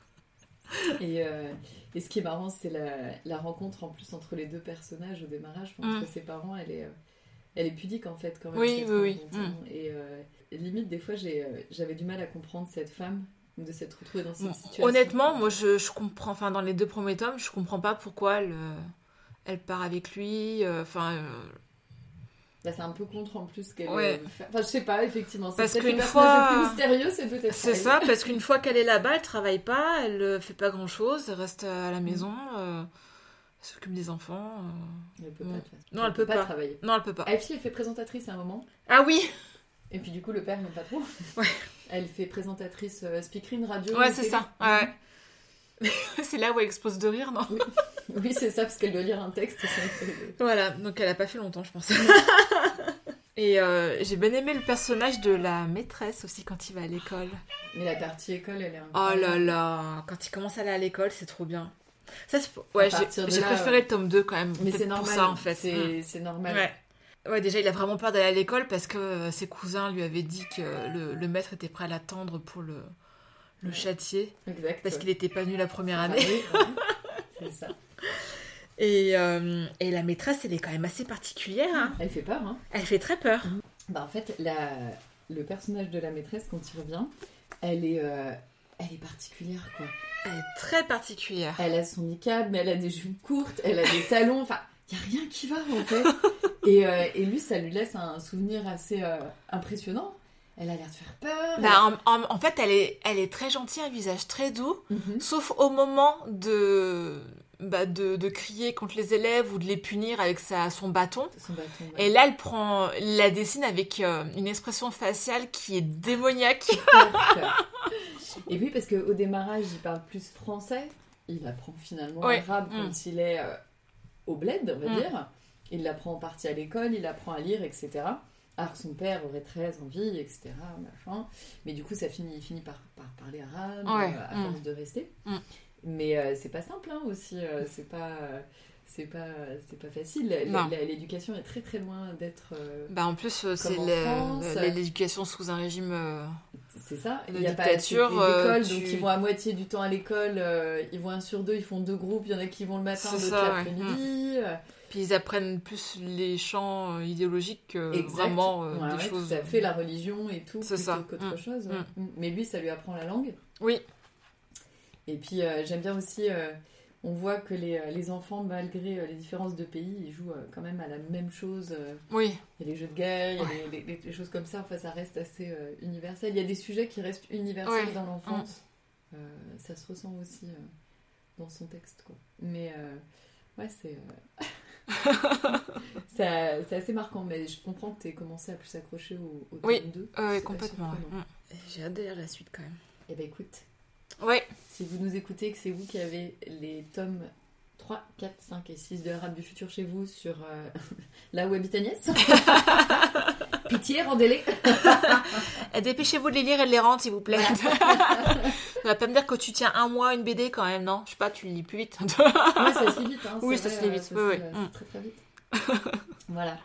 Et, euh, et ce qui est marrant, c'est la, la rencontre en plus entre les deux personnages au démarrage. Entre ses parents, elle est, euh, elle est pudique en fait quand même. Oui, oui, oui. hein. Et euh, limite, des fois, j'avais du mal à comprendre cette femme de s'être retrouvée dans cette Bon, situation. Honnêtement, moi je, je comprends, enfin dans les deux premiers tomes, je comprends pas pourquoi elle, elle part avec lui. Enfin, euh, Bah, c'est un peu contre en plus qu'elle. Ouais. euh, Enfin, je sais pas, effectivement. C'est Parce qu'une fois- plus mystérieux, c'est peut-être C'est elle. ça, parce qu'une fois qu'elle est là-bas, elle travaille pas, elle euh, fait pas grand-chose, elle reste à la maison, euh, elle s'occupe des enfants. euh. Elle peut Mm. pas. Non, elle peut pas. travailler. Non, elle peut pas. Elfie, elle fait présentatrice à un moment. Ah oui Et puis du coup, le père n'aime pas trop. Ouais. Elle fait présentatrice euh, speakerine radio. Ouais, c'est ça. Ouais. c'est là où elle explose de rire, non Oui, c'est ça, parce qu'elle doit lire un texte. Voilà, donc elle a pas fait longtemps, je pense. Et euh, j'ai bien aimé le personnage de la maîtresse aussi quand il va à l'école. Mais la partie école, elle est Oh incroyable. là là, quand il commence à aller à l'école, c'est trop bien. Ça, c'est... Ouais, j'ai, préféré le tome 2 quand même. Mais c'est normal. pour ça en fait. C'est c'est normal. Ouais. Ouais, déjà, il a vraiment peur d'aller à l'école parce que euh, ses cousins lui avaient dit que le, le maître était prêt à l'attendre pour le, le châtier Exact. parce ouais. qu'il était pas venu la première Ah année. oui, ouais. c'est ça. Et, euh, et la maîtresse, elle est quand même assez particulière. hein. Elle fait peur, hein. Elle fait très peur. Bah, en fait, la... le personnage de la maîtresse, quand il revient, elle est, euh, elle est particulière, quoi. Elle est très particulière. Elle a son niqab, mais elle a des jupes courtes, elle a des talons, enfin, il n'y a rien qui va en fait. Et, euh, et lui, ça lui laisse un souvenir assez impressionnant. Elle a l'air de faire peur. Bah, en, en- en fait, elle est, elle est très gentille, un visage très doux, Mhm. sauf au moment de, bah, de, de crier contre les élèves ou de les punir avec sa, son bâton. Son bâton. ouais. Et là, elle prend, la dessine avec euh, une expression faciale qui est démoniaque. Et puis, parce qu'au démarrage, il parle plus français, il apprend finalement Ouais. arabe Mm. quand il est euh, au bled, on va Mm. dire. Il l'apprend en partie à l'école, il apprend à lire, etc. Alors que son père aurait très envie, etc. Machin. Mais du coup, ça finit, il finit par, par parler arabe Ouais. euh, à Mm. force de rester. Mm. Mais euh, c'est pas simple hein, aussi. euh, c'est pas. c'est pas, c'est pas facile. L'éducation est très très loin d'être. euh, Bah, en plus, euh, c'est l'éducation sous un régime C'est ça. Il y a pas d'écoles, euh, donc tu- ils vont à moitié du temps à l'école. ils vont un sur deux, ils font deux groupes. Il y en a qui vont le matin, d'autres ouais. Mm. l'après-midi. Puis ils apprennent plus les champs euh, idéologiques que Exact. vraiment euh, Ouais, des ouais, choses. Tout à fait, la religion et tout, C'est plutôt ça. qu'autre Mm. chose. ouais. Mm. Mais lui, ça lui apprend la langue. Oui, Et puis euh, j'aime bien aussi, euh, on voit que les, euh, les enfants, malgré euh, les différences de pays, ils jouent euh, quand même à la même chose. euh, oui, Il y a les jeux de guerre, il y a les, les- les choses comme ça. Enfin, ça reste assez euh, universel. Il y a des sujets qui restent universels Ouais. dans l'enfance. Euh, ça se ressent aussi euh, dans son texte, quoi. Mais euh, ouais, c'est euh, ça- c'est assez marquant. Mais je comprends que tu aies commencé à plus s'accrocher au, au tome Oui, 2. euh, complètement. ouais. J'ai hâte de lire la suite quand même. Eh ben écoute, Ouais, si vous nous écoutez, que c'est vous qui avez les tomes 3, 4, 5 et 6 de Rap du futur chez vous sur euh, là où habite Agnès, pitié, rendez-les. Dépêchez-vous de les lire et de les rendre, s'il vous plaît. On va pas me dire que tu tiens un mois une BD quand même, non? Je sais pas, tu lis plus vite. Ouais, ça se lit vite. Hein, Oui, ça vrai, se lit euh, vite, ça oui, se oui. lit, euh, Mm. très très vite. voilà.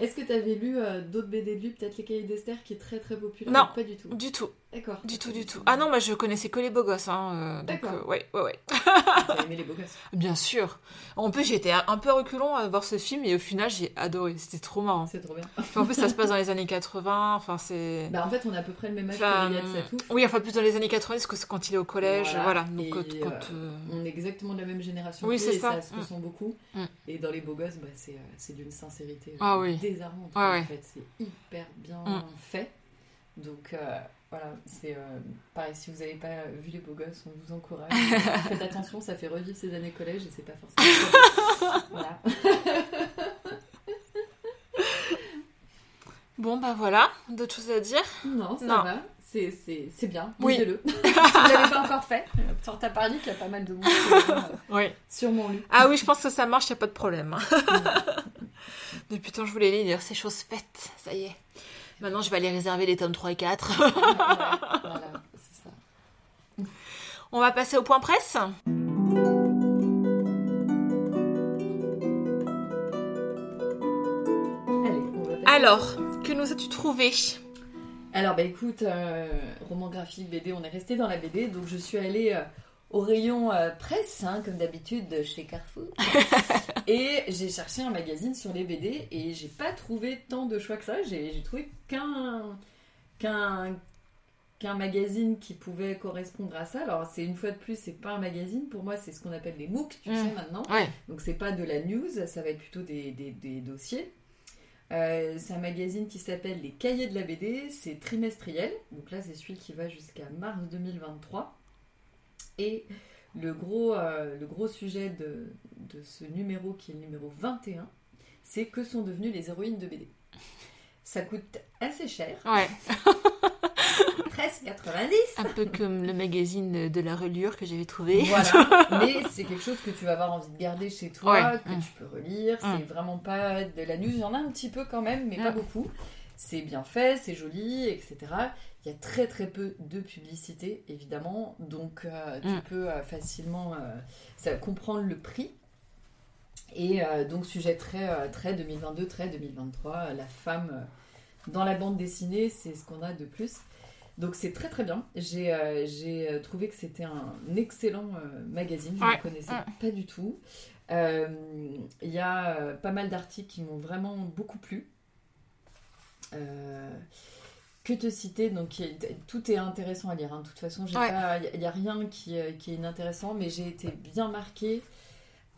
Est-ce que tu avais lu euh, d'autres BD de lui, peut-être Les Cahiers d'Esther, qui est très très populaire Non. Pas du tout? du tout, D'accord. du tout, du tout. Ah non, moi je connaissais que les beaux gosses. Hein, euh, D'accord. euh, ouais, ouais, ouais. T'as aimé les beaux gosses Bien sûr. En plus, j'étais un peu reculon à voir ce film et au final, j'ai adoré. C'était trop marrant. C'est trop bien. En plus, ça se passe dans les années 80. Enfin, c'est. Bah, en fait, on a à peu près le même âge Enfin, que oui, enfin plus dans les années 90 que quand il est au collège, Voilà. voilà. Donc Et, quand, euh, euh, On est exactement de la même génération. Oui, c'est ça. ça se Mm. ressent beaucoup. Mm. Et dans les beaux gosses, bah, c'est, d'une sincérité Ah oui. désarmante. En ouais. fait, c'est hyper bien Mm. fait. Donc euh, voilà, c'est euh, pareil. Si vous n'avez pas vu les beaux gosses, on vous encourage. Faites attention, ça fait revivre ces années collège et c'est pas forcément. voilà. Bon, bah voilà, d'autres choses à dire? Non, ça Non. va. C'est, c'est, c'est bien. Oui. Lisez-le. si vous ne l'avez pas encore fait, sur ta parole qu'il y a pas mal de monde euh, Oui. sûrement lu. Ah oui, je pense que ça marche, y a pas de problème. Depuis tant je voulais les lire, ces choses faites, ça y est. Maintenant, je vais aller réserver les tomes 3 et 4. voilà, c'est ça. On va passer au point presse. Alors, que nous as-tu trouvé? Alors, bah écoute, euh, roman graphique, BD, on est resté dans la BD, donc je suis allée euh, au rayon euh, presse, hein, comme d'habitude, de chez Carrefour. et j'ai cherché un magazine sur les BD et j'ai pas trouvé tant de choix que ça. J'ai trouvé qu'un qu'un qu'un magazine qui pouvait correspondre à ça. Alors, c'est une fois de plus, c'est pas un magazine. Pour moi, c'est ce qu'on appelle des MOOC, tu Mm. sais maintenant. Ouais. Donc c'est pas de la news, ça va être plutôt des, des- des dossiers. Euh, c'est un magazine qui s'appelle Les Cahiers de la BD, c'est trimestriel. Donc là c'est celui qui va jusqu'à mars 2023. Et le gros, euh, le gros sujet de, de ce numéro qui est le numéro 21, c'est que sont devenues les héroïnes de BD. Ça coûte assez cher, Ouais. 13,90. Un peu comme le magazine de la reliure que j'avais trouvé. Voilà, mais c'est quelque chose que tu vas avoir envie de garder chez toi, Ouais. que Mm. tu peux relire. Mm. C'est vraiment pas de la news. Il y en a un petit peu quand même, mais pas Mm. beaucoup. C'est bien fait, c'est joli, etc. Il y a très très peu de publicité, évidemment. Donc euh, tu Mm. peux euh, facilement euh, ça, comprendre le prix. Et donc sujet très, très 2022, très 2023. euh, La femme dans la bande dessinée, c'est ce qu'on a de plus. Donc c'est très très bien. J'ai euh, trouvé que c'était un excellent euh, magazine. Je ne Ouais. le connaissais Ouais. pas du tout. Euh, Il y a pas mal d'articles qui m'ont vraiment beaucoup plu. Que te citer Donc tout est intéressant à lire. hein. De toute façon, Ouais. il n'y a, rien qui, euh, qui est inintéressant, mais j'ai été bien marquée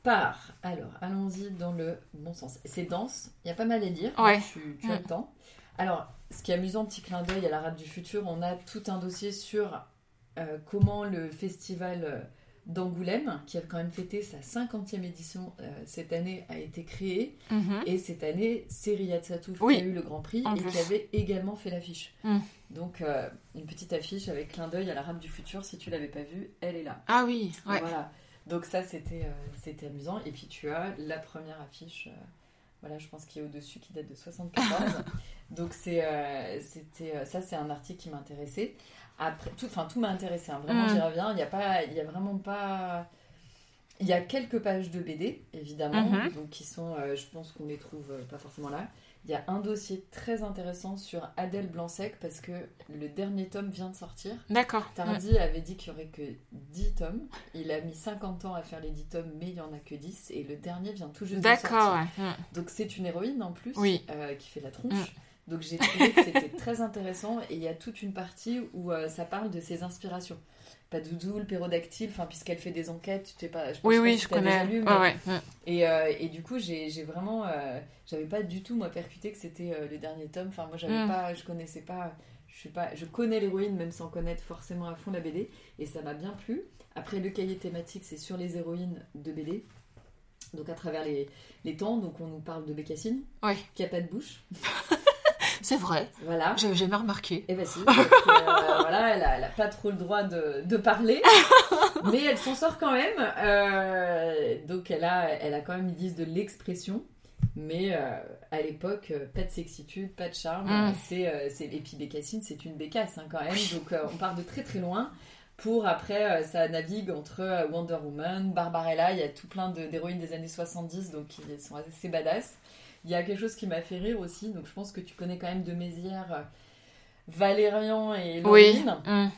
par. Alors, allons-y dans le bon sens. C'est dense, il y a pas mal à lire. Ouais. Tu, tu as Mm. le temps. Alors, ce qui est amusant, petit clin d'œil à la rade du futur, on a tout un dossier sur euh, comment le festival euh, d'Angoulême, qui a quand même fêté sa 50e édition euh, cette année, a été créé. Mhm. Et cette année, c'est Riyad Satouf Oui, qui a eu le Grand Prix en et plus. qui avait également fait l'affiche. Mm. Donc, euh, une petite affiche avec clin d'œil à la rade du futur. Si tu l'avais pas vue, elle est là. Ah oui, ouais. Voilà. Donc ça, c'était euh, c'était amusant. Et puis tu as la première affiche, euh, voilà, je pense qui est au-dessus, qui date de 74. Donc c'est euh, c'était ça, c'est un article qui m'intéressait. Après, tout, enfin tout m'a intéressé. hein. Vraiment, Mm. j'y reviens. Il n'y a pas, il y a vraiment pas. Il y a quelques pages de BD, évidemment, Mhm. donc qui sont, euh, je pense qu'on les trouve euh, pas forcément là. il y a un dossier très intéressant sur Adèle Blanc-Sec parce que le dernier tome vient de sortir. D'accord. Tardy avait dit qu'il y aurait que 10 tomes. Il a mis 50 ans à faire les 10 tomes, mais il n'y en a que 10. Et le dernier vient tout juste de sortir. D'accord, ouais. Mm. Donc c'est une héroïne en plus Oui. euh, qui fait la tronche. Mm. Donc j'ai trouvé que c'était très intéressant et il y a toute une partie où euh, ça parle de ses inspirations. Pas Doudou, le pérodactyle, enfin puisqu'elle fait des enquêtes, tu t'es pas. Je pense Oui, pas oui, si je connais. lu, mais- Ouais, ouais. Et, euh, et du coup j'ai vraiment, euh, j'avais pas du tout moi percuté que c'était le dernier tome. Enfin moi j'avais Mm. pas, je connaissais pas, je sais pas, je connais l'héroïne même sans connaître forcément à fond la BD et ça m'a bien plu. Après le cahier thématique c'est sur les héroïnes de BD. Donc à travers les, les temps, donc on nous parle de Bécassine, Ouais. qui a pas de bouche. C'est vrai. Voilà. J'avais jamais remarqué. Et bah si, parce que, euh, voilà, elle a, elle a pas trop le droit de, de parler, mais elle s'en sort quand même. Euh, donc elle a, elle a quand même, ils disent, de l'expression. Mais euh, à l'époque, pas de sexitude, pas de charme. Mm. C'est, c'est, et puis Bécassine, c'est une bécasse hein, quand même. Donc on part de très très loin. Pour après, ça navigue entre Wonder Woman, Barbarella. Il y a tout plein de- d'héroïnes des années 70, donc qui sont assez badass. Il y a quelque chose qui m'a fait rire aussi. Donc je pense que tu connais quand même de Mézières. euh, Valérian et Oui. Laurine. Mm.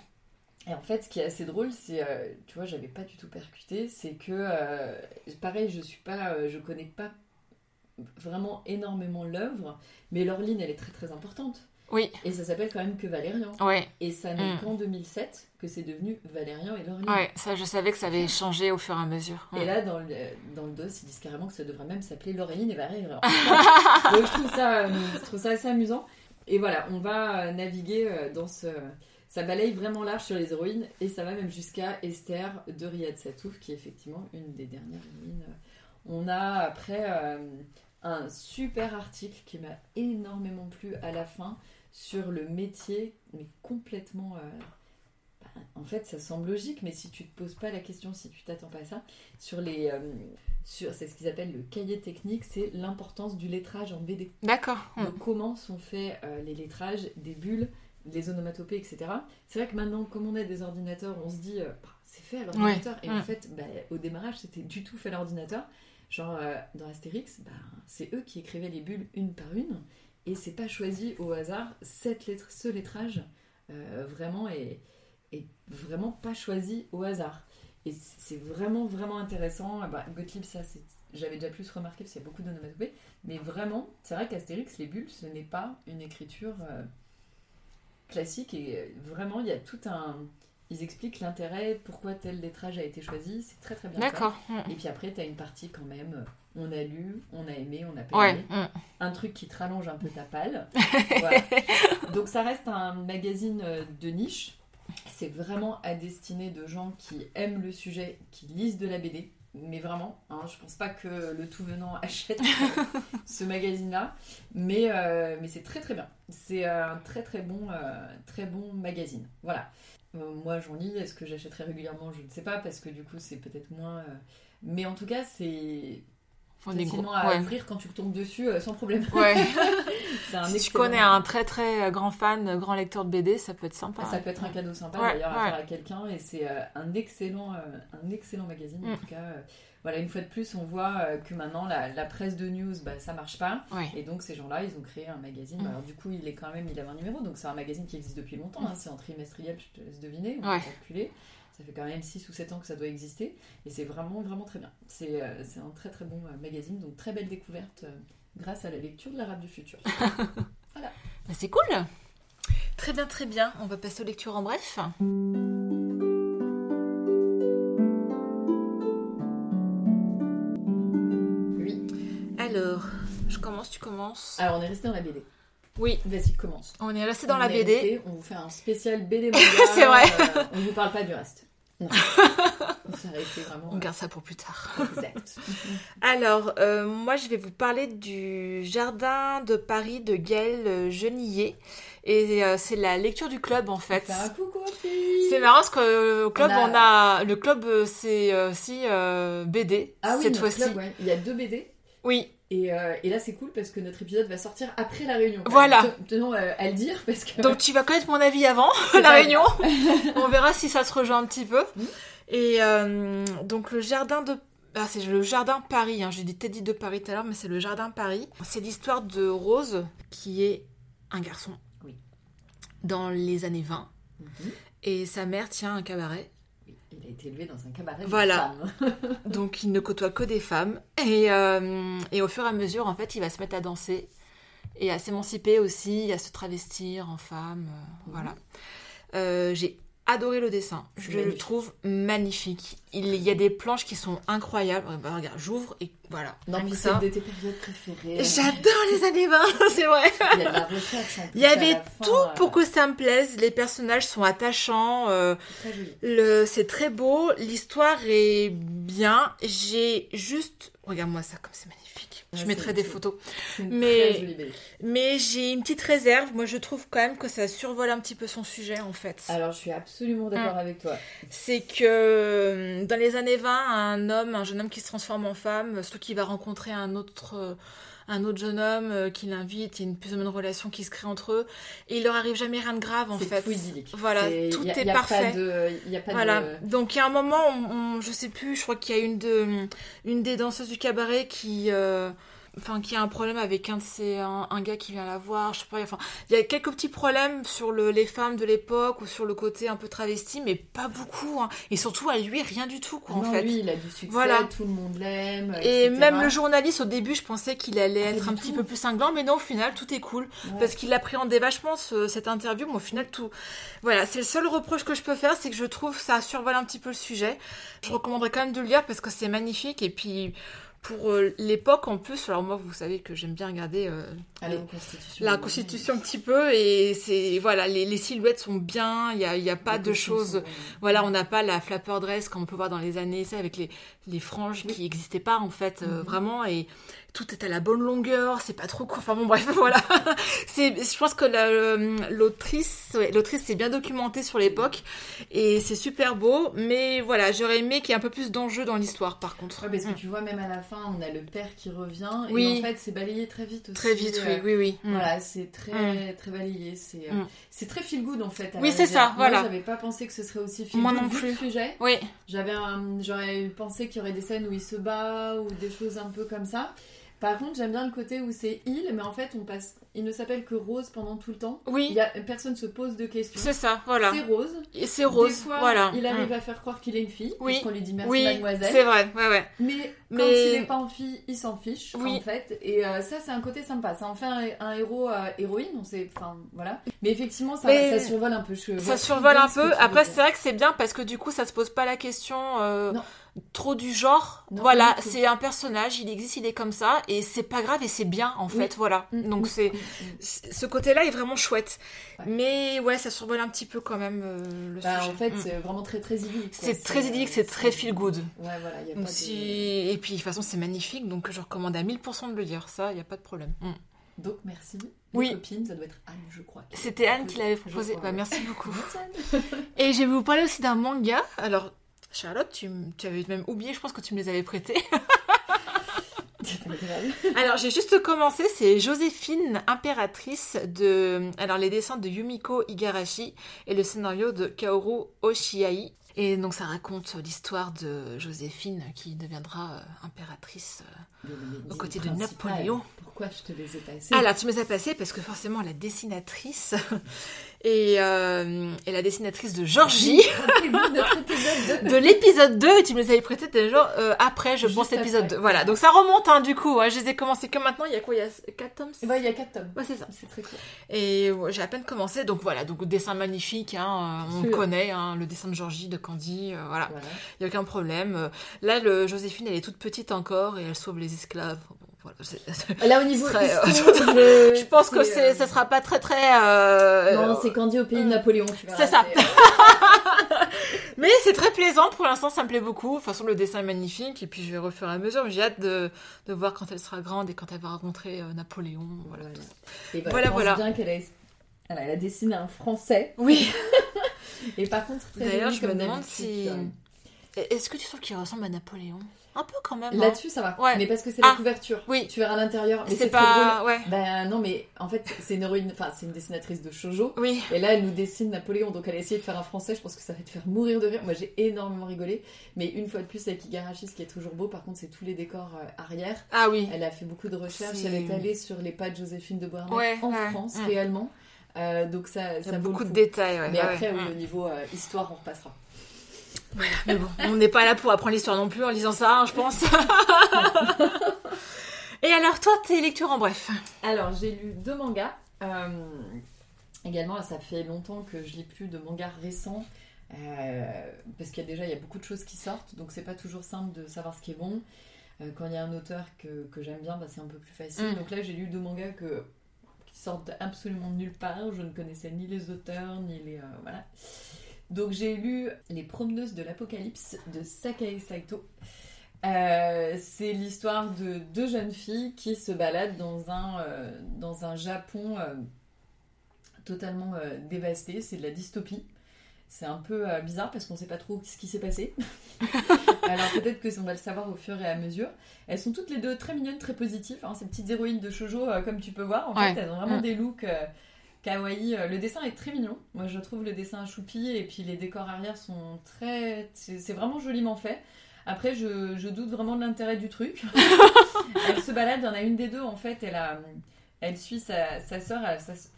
Et en fait, ce qui est assez drôle, c'est, euh, tu vois, j'avais pas du tout percuté, c'est que, euh, pareil, je suis pas, euh, je connais pas vraiment énormément l'œuvre, mais Laureline, elle est très très importante. Oui. Et ça s'appelle quand même que Valérian. Ouais. Et ça n'est Mm. qu'en 2007 que c'est devenu Valérian et Laureline. Ouais, ça, je savais que ça avait changé au fur et à mesure. Et Mm. là, dans le, dans le dos, ils disent carrément que ça devrait même s'appeler Laureline et Valérian. Donc je trouve, ça, euh, je trouve ça assez amusant. Et voilà, on va euh, naviguer euh, dans ce... Ça balaye vraiment large sur les héroïnes et ça va même jusqu'à Esther de Riyad Satouf, qui est effectivement une des dernières héroïnes. On a après euh, un super article qui m'a énormément plu à la fin sur le métier, mais complètement... euh, bah, en fait, ça semble logique, mais si tu te poses pas la question, si tu t'attends pas à ça, sur les... euh, sur, c'est ce qu'ils appellent le cahier technique, c'est l'importance du lettrage en BD. D'accord. Mm. Donc comment sont faits euh, les lettrages des bulles, les onomatopées, etc. C'est vrai que maintenant, comme on a des ordinateurs, on se dit, Bah, c'est fait à l'ordinateur. Et en fait, bah, au démarrage, c'était du tout fait à l'ordinateur. Genre, euh, dans Astérix, bah, c'est eux qui écrivaient les bulles une par une. Et c'est pas choisi au hasard. Cette lettre, ce lettrage, euh, vraiment, est, vraiment pas choisi au hasard. Et c'est vraiment, vraiment intéressant. Bah, Gottlieb, ça, j'avais déjà plus remarqué parce qu'il y a beaucoup d'onomatopées. Mais vraiment, c'est vrai qu'Astérix, les bulles, ce n'est pas une écriture euh, classique. Et vraiment, il y a tout un. Ils expliquent l'intérêt, pourquoi tel lettrage a été choisi. C'est très, très bien. D'accord. Et puis après, tu as une partie quand même. euh, On a lu, on a aimé, on n'a pas Ouais. aimé. mm. Un truc qui te rallonge un peu ta palle. Voilà. Donc ça reste un magazine euh, de niche. C'est vraiment à destinée de gens qui aiment le sujet, qui lisent de la BD. Mais vraiment, hein, je pense pas que le tout venant achète euh, ce magazine-là. Mais, euh, mais c'est très très bien. C'est un très très bon, euh, très bon magazine. Voilà. Euh, moi j'en lis. Est-ce que j'achèterai régulièrement? Je ne sais pas parce que du coup c'est peut-être moins. euh, Mais en tout cas, c'est facilement à ouais. ouvrir quand tu tombes dessus euh, sans problème. Ouais. C'est un si tu connais un très très grand fan, grand lecteur de BD, ça peut être sympa. Ça peut être un cadeau sympa d'ailleurs à faire à quelqu'un et c'est euh, un excellent euh, un excellent magazine en Mm. tout cas voilà une fois de plus on voit euh, que maintenant la, la presse de news bah, ça marche pas Ouais. et donc ces gens-là ils ont créé un magazine Mm. alors du coup il est quand même il avait un numéro donc c'est un magazine qui existe depuis longtemps hein. c'est en trimestriel je te laisse deviner on Ouais. calculer ça fait quand même 6 ou 7 ans que ça doit exister et c'est vraiment vraiment très bien c'est euh, c'est un très très bon euh, magazine donc très belle découverte euh, grâce à la lecture de l'arabe du futur Bah, c'est cool. Très bien, très bien. On va passer aux lectures en bref. Alors, je commence, tu commences. alors on est resté dans la BD Oui, vas-y commence on est resté dans On la BD. resté, on vous fait un spécial BD. C'est vrai. euh, on vous parle pas du reste. Non. on vraiment. On garde ça pour plus tard. Exact. Alors, euh, moi, je vais vous parler du jardin de Paris de Gaël euh, Genillet. Et euh, c'est la lecture du club, en fait. Faire un coucou aux filles. C'est marrant parce que au club, On a- on a... Le club, c'est aussi BD, Ah oui, cette fois-ci. ouais. Il y a deux BD. Oui, Et, euh, et là, c'est cool parce que notre épisode va sortir après la réunion. Voilà. Ten- Tenons euh, à le dire parce que. donc tu vas connaître mon avis avant la réunion. on verra si ça se rejoint un petit peu. Mhm. Et euh, donc le jardin de ah, c'est le jardin Paris. Hein. J'ai dit Teddy de Paris tout à l'heure, mais c'est le jardin Paris. C'est l'histoire de Rose, qui est un garçon. Oui. Dans les années 20. Mhm. Et sa mère tient un cabaret. Été élevé dans un cabaret Voilà. de femmes. Donc il ne côtoie que des femmes. Et, euh, et au fur et à mesure, en fait, il va se mettre à danser. Et à s'émanciper aussi, à se travestir en femme. euh, Voilà. Euh, J'ai adoré le dessin. Je le trouve magnifique. Il y a des planches qui sont incroyables. Euh, bah, regarde, j'ouvre et voilà. Non, mais c'est de tes périodes préférées. J'adore les années 20, c'est vrai. Il y a de la recherche en plus. Il y avait fin, tout euh, pour que ça me plaise. Les personnages sont attachants. euh, très c'est très beau. L'histoire est bien. J'ai juste. Regarde-moi ça, comme c'est magnifique. Je Ouais, mettrai des photos. Mais-. Mais j'ai une petite réserve. Moi, je trouve quand même que ça survole un petit peu son sujet, en fait. Alors, je suis absolument d'accord avec toi. C'est que euh, dans les années 20, un homme, un jeune homme qui se transforme en femme, surtout qu'il va rencontrer un autre, euh, un autre jeune homme euh, qui l'invite, il y a une plus ou moins une relation qui se crée entre eux, et il leur arrive jamais rien de grave en fait. tout idyllique. Voilà, C'est- tout y a- est parfait. Pas de, il y a pas Voilà. de... Donc il y a un moment, on, on- je sais plus, je crois qu'il y a une de, une des danseuses du cabaret qui, euh, enfin, qui a un problème avec un de ses, un, un gars qui vient la voir, je sais pas. Enfin, il y a quelques petits problèmes sur le, les femmes de l'époque ou sur le côté un peu travesti, mais pas beaucoup. hein. Et surtout à lui, rien du tout, quoi, en fait. lui, il a du succès, Voilà. tout le monde l'aime. Et etc. même le journaliste, au début, je pensais qu'il allait Ah, être un petit peu plus cinglant, mais non, au final, tout est cool. Ouais. Parce qu'il appréhendait vachement ce- cette interview, mais au final, tout. Voilà, c'est le seul reproche que je peux faire, c'est que je trouve que ça survole un petit peu le sujet. Je recommanderais quand même de le lire parce que c'est magnifique. Et puis, pour euh, l'époque en plus, alors moi, vous savez que j'aime bien regarder euh, Ah, les- la Constitution. la constitution un petit peu, et c'est. Voilà, les, les silhouettes sont bien, il n'y a, y a pas Les de choses. Voilà, on n'a pas la flapper dress comme on peut voir dans les années, ça, avec les, les franges qui n'existaient pas en fait, euh, Mhm. vraiment, et tout est à la bonne longueur, c'est pas trop court. Enfin bon, bref, voilà. c'est, je pense que la- l'autrice, ouais, l'autrice s'est bien documentée sur l'époque, et c'est super beau, mais voilà, j'aurais aimé qu'il y ait un peu plus d'enjeu dans l'histoire par contre. Ouais, parce que Mm. tu vois, même à la fin, on a le père qui revient. Oui. Et en fait, c'est balayé très vite aussi. Très vite, oui, euh, oui, oui. Mm. Voilà, c'est très, très balayé. C'est euh, Mm. c'est très feel good en fait. à Oui, c'est ça, Moi, voilà. j'avais pas pensé que ce serait aussi feel Moi good non plus. sujet. Oui, J'avais un- J'aurais pensé qu'il y aurait des scènes où il se bat ou des choses un peu comme ça. Par contre, j'aime bien le côté où c'est il, mais en fait, on passe. Il ne s'appelle que Rose pendant tout le temps. Il oui, y a... Personne se pose de questions. c'est ça, voilà. C'est Rose. Et c'est rose, Des fois, voilà. il arrive Mm. à faire croire qu'il est une fille. Oui. Parce qu'on lui dit merci Oui, mademoiselle. c'est vrai, ouais, ouais. Mais quand Mais- il n'est pas en fille, il s'en fiche, Oui. en fait. Et euh, ça, c'est un côté sympa. Ça en fait un, un héros euh, héroïne, on sait. Enfin, voilà. Mais effectivement, ça, Mais ça survole un peu. Je Ça survole un peu. Après, c'est vrai que c'est bien parce que du coup, ça se pose pas la question euh, Non. Trop du genre. Non, voilà, c'est un personnage, il existe, il est comme ça, et c'est pas grave et c'est bien en Oui. fait. Voilà. Mm, Donc mm, c'est mm, c'est- ce côté-là est vraiment chouette. Ouais. Mais ouais, ça survole un petit peu quand même euh, le Bah, sujet. en fait, c'est vraiment très très idyllique. C'est très idyllique, c'est très feel good. Ouais, voilà, y a Donc, de- Et puis de toute façon, c'est magnifique, donc je recommande à 1000% de le lire. Ça, il y a pas de problème. Donc, merci. Les Oui. copines, ça doit être Anne, je crois. C'était Anne qui l'avait proposé. crois, Bah, ouais. merci beaucoup. Merci, Anne. Et je vais vous parler aussi d'un manga. Alors, Charlotte, tu, tu avais même oublié, je pense que tu me les avais prêtés. Alors, j'ai juste commencé, c'est Joséphine, impératrice de. Alors, les dessins de Yumiko Igarashi et le scénario de Kaoru Oshiai. Et donc, ça raconte l'histoire de Joséphine qui deviendra euh, impératrice. euh. Aux côtés de. Napoléon. Pourquoi je te les ai passés Alors, tu me les as passés parce que forcément, la dessinatrice et, euh, et la dessinatrice de Georgie. De l'épisode 2 et tu me les avais prêtés déjà euh, après, je Juste pense, l'épisode après. 2. Voilà, donc ça remonte hein, du coup. hein, je les ai commencés que maintenant. Il y a quoi Il y a 4 tomes Ouais, il y a 4 tomes. Ouais, c'est ça. C'est très cool. Et ouais, j'ai à peine commencé, donc voilà, donc dessin magnifique, hein, euh, on Sûr. connaît, hein, le dessin de Georgie, de Candy, euh, voilà, Voilà. il n'y a aucun problème. Là, le, Joséphine, elle est toute petite encore et elle sauve les esclaves. Voilà, Là, au niveau euh, histoire, je... je pense que c'est, euh, ça sera pas très très. euh, Non, c'est Candy au pays de euh, Napoléon, c'est ça. euh, Mais c'est très plaisant, pour l'instant ça me plaît beaucoup. De toute façon, le dessin est magnifique et puis je vais refaire à mesure. J'ai hâte de, de voir quand elle sera grande et quand elle va rencontrer euh, Napoléon. Voilà. Voilà. Et Voilà, pense voilà. bien qu'elle a... Elle a, elle a dessiné un français. Oui. Et par contre, très D'ailleurs, je me comme si. euh. Est-ce que tu trouves qu'il ressemble à Napoléon? Un peu quand même. hein. Là-dessus, ça va. Ouais. Mais parce que c'est Ah, la couverture. oui. Tu verras à l'intérieur. Mais C'est drôle. pas. Ouais. Ben non, mais en fait, c'est une héroïne, enfin, c'est une dessinatrice de shoujo. Oui. Et là, elle nous dessine Napoléon, donc elle a essayé de faire un français. Je pense que ça va te faire mourir de rire. Moi, j'ai énormément rigolé. Mais une fois de plus, avec Igarashi, ce qui est toujours beau, par contre, c'est tous les décors euh, arrière. Ah oui. Elle a fait beaucoup de recherches. Elle est allée sur les pas de Joséphine de Beauharnais Ouais, en ouais. France, Mm. réellement. Euh, donc ça, Il y a beaucoup de détails. Mais après, au niveau euh, histoire, on repassera. Mais bon, on n'est pas là pour apprendre l'histoire non plus en lisant ça, hein, je pense. Et alors, toi, tes lectures en bref Alors, j'ai lu deux mangas. Euh, également, ça fait longtemps que je lis plus de mangas récents. euh, parce qu'il y a déjà il y a beaucoup de choses qui sortent, donc c'est pas toujours simple de savoir ce qui est bon. Euh, quand il y a un auteur que, que j'aime bien, bah, c'est un peu plus facile. Mm. Donc là, j'ai lu deux mangas que, qui sortent absolument de nulle part. Je ne connaissais ni les auteurs, ni les. voilà. Donc j'ai lu Les Promeneuses de l'Apocalypse de Sakae Saito. Euh, c'est l'histoire de deux jeunes filles qui se baladent dans un, euh, dans un Japon euh, totalement dévasté. C'est de la dystopie. C'est un peu bizarre parce qu'on ne sait pas trop ce qui s'est passé. Alors peut-être que on va le savoir au fur et à mesure. Elles sont toutes les deux très mignonnes, très positives. hein, ces petites héroïnes de shoujo, comme tu peux voir. En Ouais. fait, elles ont vraiment Mm. des looks kawaii. Euh, Le dessin est très mignon. Moi, je trouve le dessin choupi et puis les décors arrière sont très. C'est vraiment joliment fait. Après, je, je doute vraiment de l'intérêt du truc. elle se balade, il y en a une des deux, en fait, elle a. Elle suit sa, sa soeur,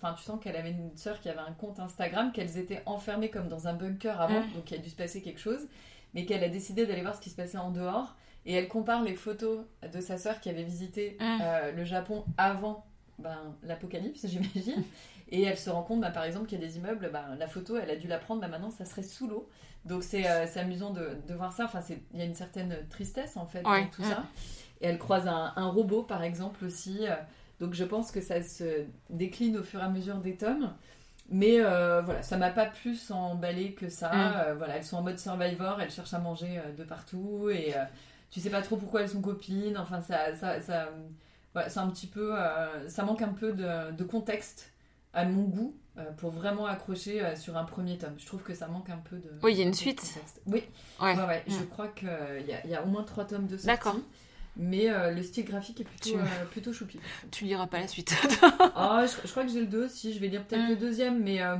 enfin tu sens qu'elle avait une sœur qui avait un compte Instagram, qu'elles étaient enfermées comme dans un bunker avant, donc il a dû se passer quelque chose, mais qu'elle a décidé d'aller voir ce qui se passait en dehors, et elle compare les photos de sa sœur qui avait visité euh, le Japon avant ben, l'apocalypse, j'imagine, et elle se rend compte, ben, par exemple, qu'il y a des immeubles, ben, la photo, elle a dû la prendre, ben, maintenant ça serait sous l'eau, donc c'est euh, amusant de, de voir ça, enfin il y a une certaine tristesse en fait Ouais. dans tout ça, et elle croise un, un robot par exemple aussi, euh, donc je pense que ça se décline au fur et à mesure des tomes. Mais euh, voilà, ça m'a pas plus emballé que ça. Mm. Euh, voilà, elles sont en mode survivor, elles cherchent à manger euh, de partout et tu sais pas trop pourquoi elles sont copines. Enfin, ça, ça, ça voilà, c'est un petit peu, ça manque un peu de, de contexte à mon goût euh, pour vraiment accrocher euh, sur un premier tome. Je trouve que ça manque un peu de. Oui, il y a une suite. Oui, Ouais. ouais, ouais, Mm. je crois qu'il y, a- il y a au moins trois tomes de sortie. D'accord. Mais euh, le style graphique est plutôt, Tu- euh, plutôt choupi. Tu liras pas la suite. Ah, je, je crois que j'ai le 2 aussi, je vais lire peut-être Mm. le deuxième, mais euh,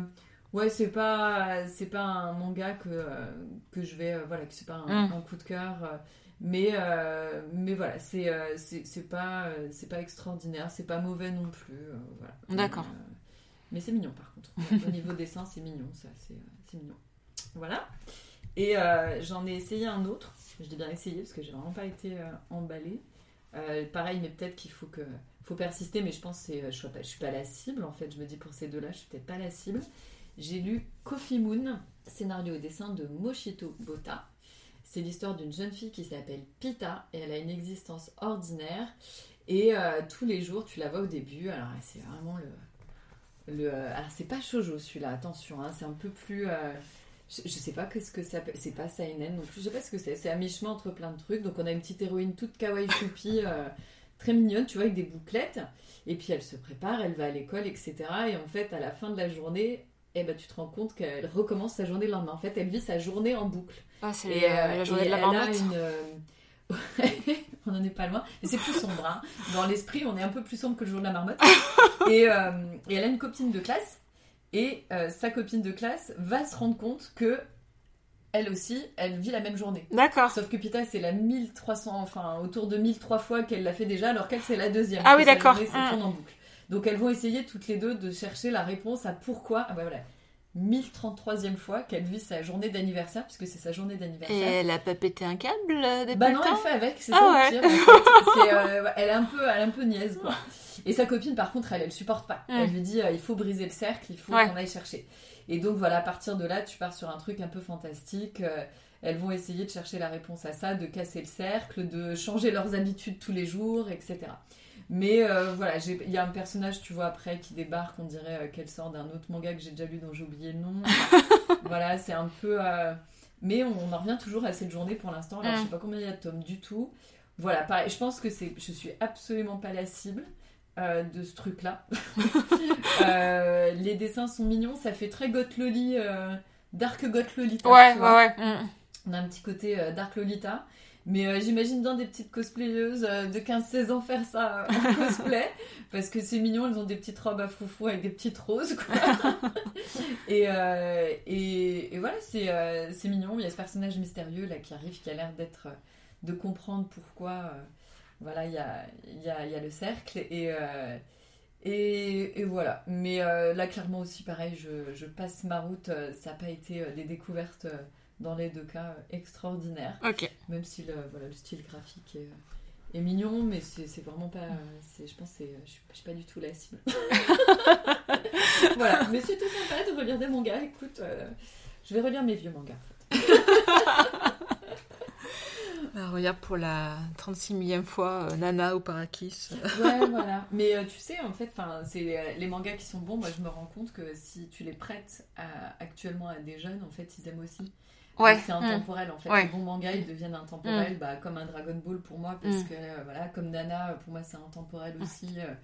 ouais, c'est pas, c'est pas un manga que, euh, que je vais, euh, voilà, que c'est pas un, Mm. un coup de cœur, euh, mais, euh, mais voilà, c'est, euh, c'est, pas, euh, c'est pas extraordinaire, c'est pas mauvais non plus, euh, voilà. D'accord. Mais, euh, mais c'est mignon par contre. Au niveau dessin, c'est mignon, ça, c'est, euh, mignon. Voilà. Et euh, j'en ai essayé un autre. Je dis bien essayé parce que j'ai vraiment pas été euh, emballée. Euh, pareil, mais peut-être qu'il faut que faut persister, mais je pense que je suis pas, je suis pas la cible en fait. Je me dis pour ces deux-là, je suis peut-être pas la cible. J'ai lu Coffee Moon, scénario et dessin de Moshito Bota. C'est l'histoire d'une jeune fille qui s'appelle Pita et elle a une existence ordinaire. Et tous les jours, tu la vois au début. Alors c'est vraiment le, le euh, alors c'est pas shoujo celui-là. Attention, hein, c'est un peu plus. euh, je, je sais pas qu'est-ce que ça c'est pas seinen non plus. Je sais pas ce que c'est. C'est à mi-chemin entre plein de trucs. Donc on a une petite héroïne toute kawaii choupi, euh, très mignonne, tu vois, avec des bouclettes. Et puis elle se prépare, elle va à l'école, etc. Et en fait, à la fin de la journée, eh ben, tu te rends compte qu'elle recommence sa journée le lendemain. En fait, elle vit sa journée en boucle. Ah, c'est euh, la journée et de la elle a marmotte. on en est pas loin, mais c'est plus sombre. hein. Dans l'esprit, on est un peu plus sombre que le jour de la marmotte. et, euh, et elle a une copine de classe, et euh, sa copine de classe va se rendre compte que elle aussi, elle vit la même journée. D'accord. Sauf que Pita, c'est la 1300, enfin autour de 1003 fois qu'elle l'a fait déjà, alors qu'elle, c'est la deuxième. Ah oui, d'accord. Mm. tourne en boucle. Donc elles vont essayer toutes les deux de chercher la réponse à pourquoi. Ah bah voilà. 1033e fois qu'elle vit sa journée d'anniversaire, puisque c'est sa journée Et d'anniversaire. elle a pas pété un câble euh, depuis Bah non, elle fait avec, c'est Ah ça ouais. le pire. en fait. C'est, euh, elle, est un peu, elle est un peu niaise, quoi. Et sa copine, par contre, elle, elle supporte pas. Elle lui dit, euh, il faut briser le cercle, il faut Ouais. qu'on aille chercher. Et donc voilà, à partir de là, tu pars sur un truc un peu fantastique. euh, elles vont essayer de chercher la réponse à ça, de casser le cercle, de changer leurs habitudes tous les jours, etc. Mais euh, voilà, il y a un personnage, tu vois, après, qui débarque, on dirait euh, qu'elle sort d'un autre manga que j'ai déjà lu dont j'ai oublié le nom. voilà, c'est un peu... euh, Mais on, on en revient toujours à cette journée pour l'instant. Alors, Mm. je sais pas combien il y a de tomes du tout. Voilà, pareil, je pense que c'est, je suis absolument pas la cible euh, de ce truc-là. Les dessins sont mignons, ça fait très Goth Loli, euh, Dark Goth Lolita. Ouais, ouais, ouais. Mm. On a un petit côté Dark Lolita. Mais euh, j'imagine bien des petites cosplayeuses euh, de 15-16 ans faire ça euh, en cosplay. parce que c'est mignon, elles ont des petites robes à foufou avec des petites roses. Quoi. et, et, et voilà, c'est c'est mignon. Il y a ce personnage mystérieux là qui arrive, qui a l'air d'être. de comprendre pourquoi. voilà, il y a, y, a, y a le cercle. Et. euh, et, et voilà. Mais euh, là, clairement aussi, pareil, je, je passe ma route. Ça n'a pas été des découvertes dans les deux cas euh, extraordinaires. Ok. Même si le, voilà, le style graphique est, est mignon, mais c'est vraiment pas. Je pense que je suis, je suis pas du tout la cible. voilà, mais c'est tout sympa de relire des mangas. Écoute, euh, je vais relire mes vieux mangas. en fait. Bah, regarde pour la 36 millième fois euh, Nana ou Parakis. Ouais, voilà. Mais euh, tu sais, en fait, c'est euh, les mangas qui sont bons. Moi, je me rends compte que si tu les prêtes à- actuellement à des jeunes, en fait, ils aiment aussi. Ouais. C'est Mm. intemporel en fait. Ouais. Les bons mangas ils deviennent intemporels, bah, comme un Dragon Ball pour moi, parce Mm. que euh, voilà, comme Nana, pour moi c'est intemporel aussi. euh,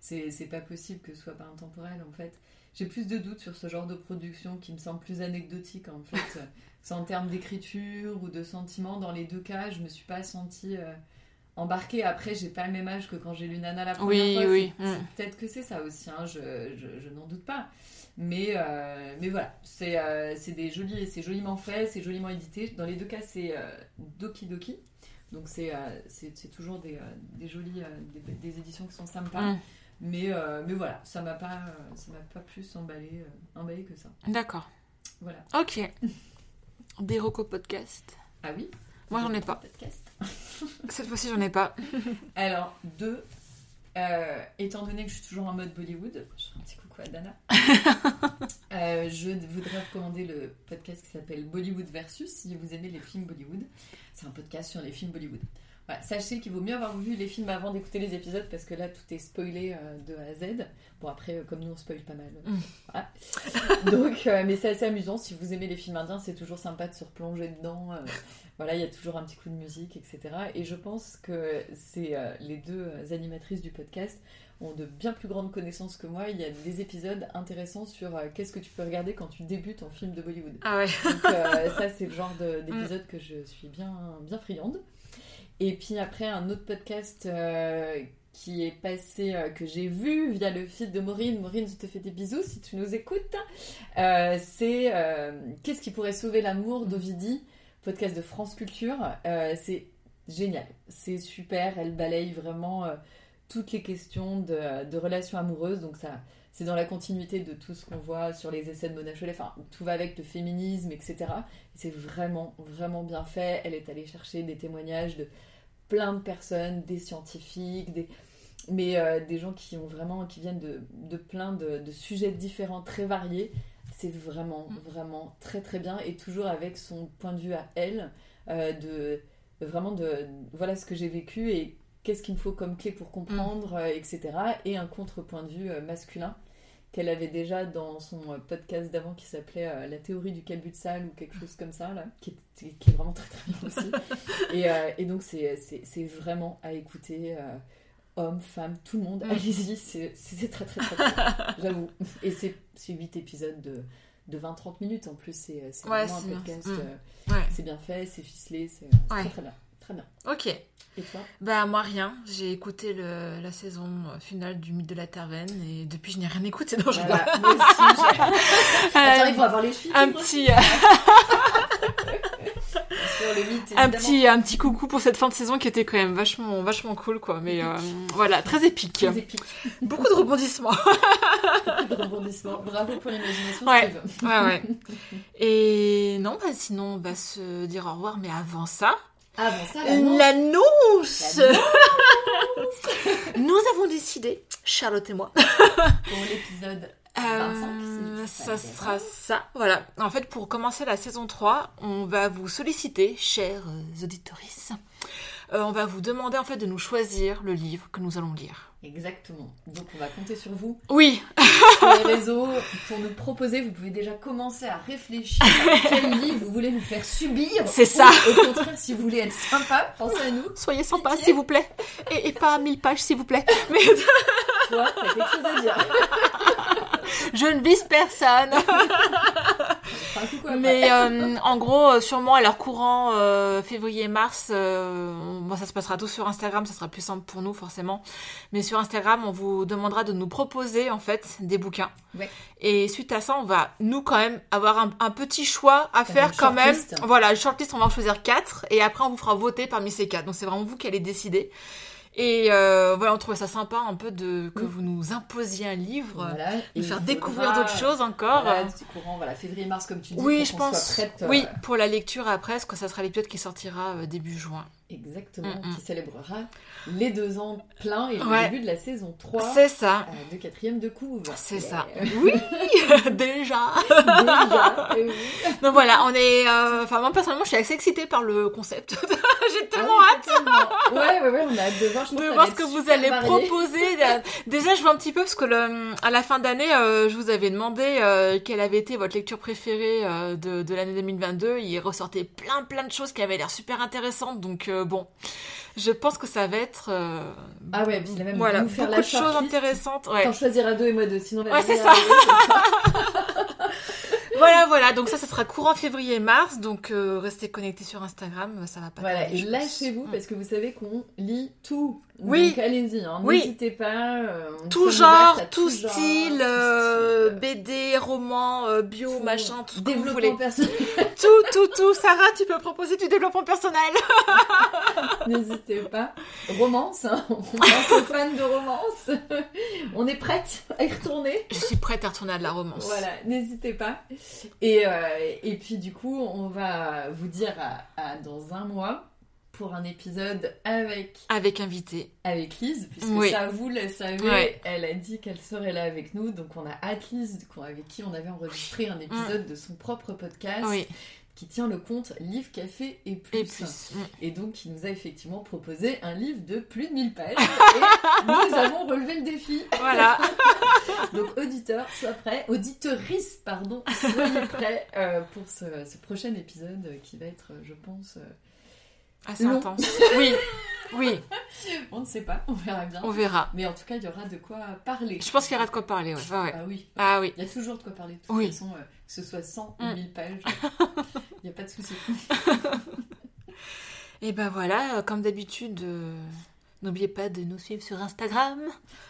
c'est pas possible que ce soit pas intemporel en fait. J'ai plus de doutes sur ce genre de production qui me semble plus anecdotique en fait. En termes d'écriture ou de sentiments. Dans les deux cas, je me suis pas sentie euh, embarquée. Après, j'ai pas le même âge que quand j'ai lu Nana la première Oui, fois. oui, C'est- mm. Peut-être que c'est ça aussi, hein, je, je- je n'en doute pas. Mais, euh, mais voilà, c'est euh, c'est des jolis, c'est joliment fait, c'est joliment édité. Dans les deux cas, c'est euh, Doki Doki. Donc c'est euh, toujours des, des jolies des, des éditions qui sont sympas. Mm. Mais, mais voilà, ça m'a pas, ça m'a pas plus emballé, emballé que ça. D'accord. Voilà. Ok. Des Rocco podcast. Ah oui Moi, j'en ai pas. Cette fois-ci, j'en ai pas. Alors, deux, euh, étant donné que je suis toujours en mode Bollywood, je fais un petit coucou à Dana, euh, je voudrais recommander le podcast qui s'appelle Bollywood Versus si vous aimez les films Bollywood. C'est un podcast sur les films Bollywood. Voilà, sachez qu'il vaut mieux avoir vu les films avant d'écouter les épisodes parce que là tout est spoilé euh, de A à Z. Bon après euh, comme nous on spoil pas mal. euh, Mm. voilà. Donc euh, mais c'est assez amusant si vous aimez les films indiens c'est toujours sympa de se replonger dedans. voilà il y a toujours un petit coup de musique etc. Et je pense que c'est les deux animatrices du podcast ont de bien plus grandes connaissances que moi. Il y a des épisodes intéressants sur euh, qu'est-ce que tu peux regarder quand tu débutes en film de Bollywood. Ah ouais. Donc euh, ça, c'est le genre de- d'épisode que je suis bien, bien friande. Et puis après, un autre podcast euh, qui est passé, euh, que j'ai vu via le feed de Maureen. Maureen, je te fais des bisous si tu nous écoutes. Euh, c'est Qu'est-ce qui pourrait sauver l'amour d'Ovidie Podcast de France Culture. C'est génial. C'est super. Elle balaye vraiment toutes les questions de, de relations amoureuses. Donc ça... C'est dans la continuité de tout ce qu'on voit sur les essais de Mona Chollet. Enfin, tout va avec le féminisme, etc. C'est vraiment, vraiment bien fait. Elle est allée chercher des témoignages de plein de personnes, des scientifiques, des... mais euh, des gens qui ont vraiment, qui viennent de, de plein de, de sujets différents, très variés. C'est vraiment, vraiment très, très bien. Et toujours avec son point de vue à elle, euh, de, vraiment de, voilà ce que j'ai vécu et qu'est-ce qu'il me faut comme clé pour comprendre, euh, etc. Et un contre-point de vue masculin qu'elle avait déjà dans son euh, podcast d'avant qui s'appelait euh, La théorie du calbut de salle ou quelque chose comme ça, là, qui est, qui est vraiment très très bien aussi. et, euh, et donc c'est- vraiment à écouter, euh, hommes, femmes, tout le monde, Mm. allez-y, c'est très très très bien, j'avoue. Et c'est 8 épisodes de, de 20-30 minutes en plus, c'est Ouais, vraiment un podcast, Mm. Ouais. c'est bien fait, c'est ficelé, c'est c'est Ouais. très très bien. Très bien. Ok. Et toi? Bah moi rien, j'ai écouté le- la saison euh, finale du mythe de la Tervenne et depuis je n'ai rien écouté. Non, je Voilà, moi aussi, Attends, il faut avoir les filles. un petit, mythe, un petit, un petit coucou pour cette fin de saison qui était quand même vachement, vachement cool quoi. Mais euh, voilà, très épique. Très épique. Beaucoup de rebondissements. Beaucoup de rebondissements. Bravo pour l'imagination, Ouais. Ouais ouais. Et non, bah sinon on va se dire au revoir. Mais avant ça, Avant ça, l'annonce. Nous avons décidé, Charlotte et moi, Pour l'épisode 25, Euh, ça sera ça. Voilà. En fait, pour commencer la saison 3, on va vous solliciter, chers auditorices. Euh, on va vous demander en fait de nous choisir le livre que nous allons lire. Exactement. Donc on va compter sur vous Oui, sur les réseaux pour nous proposer. Vous pouvez déjà commencer à réfléchir à quel livre vous voulez nous faire subir. C'est ça. Ou, Au contraire, si vous voulez être sympa, pensez à nous. soyez sympa s'il vous plaît. Et, et pas à 1000 pages s'il vous plaît. Mais Toi, t'as quelque chose à dire. je ne vise personne. Après. Mais euh, en gros, euh, sûrement à leur courant euh, février-mars, euh, on- bon, ça se passera tout sur Instagram, ça sera plus simple pour nous forcément. Mais sur Instagram, on vous demandera de nous proposer en fait des bouquins. Ouais. Et suite à ça, on va nous quand même avoir un, un petit choix à Faire quand même. Voilà, une shortlist, on va en choisir quatre et après on vous fera voter parmi ces quatre. Donc c'est vraiment vous qui allez décider. Et euh, voilà, on trouvait ça sympa un peu de que Mm. vous nous imposiez un livre, Voilà, nous et faire découvrir d'autres choses encore. Voilà, du courant, voilà, février-mars comme tu dis. Oui, pour je pense. Prête, euh, Oui, pour la lecture après, parce que ça sera l'épisode qui sortira euh, début juin. Exactement, Mm, mm. qui célébrera les deux ans pleins et le début de la saison 3 C'est ça. euh, de quatrième de couve. C'est ça. Oui, déjà. Déjà, eh oui. Donc voilà, on est. euh, Enfin, moi personnellement, je suis assez excitée par le concept. J'ai Ah tellement oui, hâte totalement. Ouais, ouais, ouais, on a hâte de voir. Je pense de voir ce que vous allez varié. proposer. Déjà, je vois un petit peu parce que le, à la fin d'année, euh, je vous avais demandé quelle avait été votre lecture préférée de, de l'année 2022. Il ressortait plein, plein de choses qui avaient l'air super intéressantes. Donc euh, bon, je pense que ça va être. euh, Ah ouais, puis il a même voilà, nous faire beaucoup la de choses intéressantes. Ouais. T'en choisiras deux et moi deux, sinon on va Ouais, c'est ça. Voilà, voilà. Donc ça, ça sera courant février-mars. Donc euh, restez connectés sur Instagram. Ça va pas. Voilà, et lâchez-vous parce que vous savez qu'on lit tout. Oui. Donc allez-y, hein, Oui. n'hésitez pas. euh, Tout genre, tout genre, style, tout euh, style. BD, roman, euh, bio, Tout. machin, tout ce que vous voulez. Développement personnel, Tout, tout, tout. Sarah, tu peux proposer du développement personnel. n'hésitez pas. Romance, hein, on pense aux fans de romance. On est prête à y retourner? Je suis prête à retourner à de la romance. Voilà, n'hésitez pas. Et, euh, et puis du coup, on va vous dire à, à dans un mois pour un épisode avec Avec invité. avec Lise, puisque Oui. ça vous le savez, Ouais. elle a dit qu'elle serait là avec nous, donc on a hâte Lise, avec qui on avait enregistré un épisode de son propre podcast Mm. Oui. qui tient le compte Livre, Café et plus. Et plus. Mm. Et donc qui nous a effectivement proposé un livre de plus de 1000 pages et nous avons relevé le défi. Voilà. Donc auditeur, sois prêt, auditorice, pardon, soyez prêts euh, pour ce, ce prochain épisode qui va être, euh, je pense, euh, Assez Long. intense. Oui. Oui. on ne sait pas, on verra bien. On verra. Mais en tout cas, il y aura de quoi parler. Je pense qu'il y aura de quoi parler. Ouais. Ouais. Ah oui. Ah oui. Il y a toujours de quoi parler de toute Oui. façon, euh, que ce soit 100 ou Mm. 1000 pages. Il n'y a pas de souci. Et ben voilà, euh, comme d'habitude, euh, n'oubliez pas de nous suivre sur Instagram.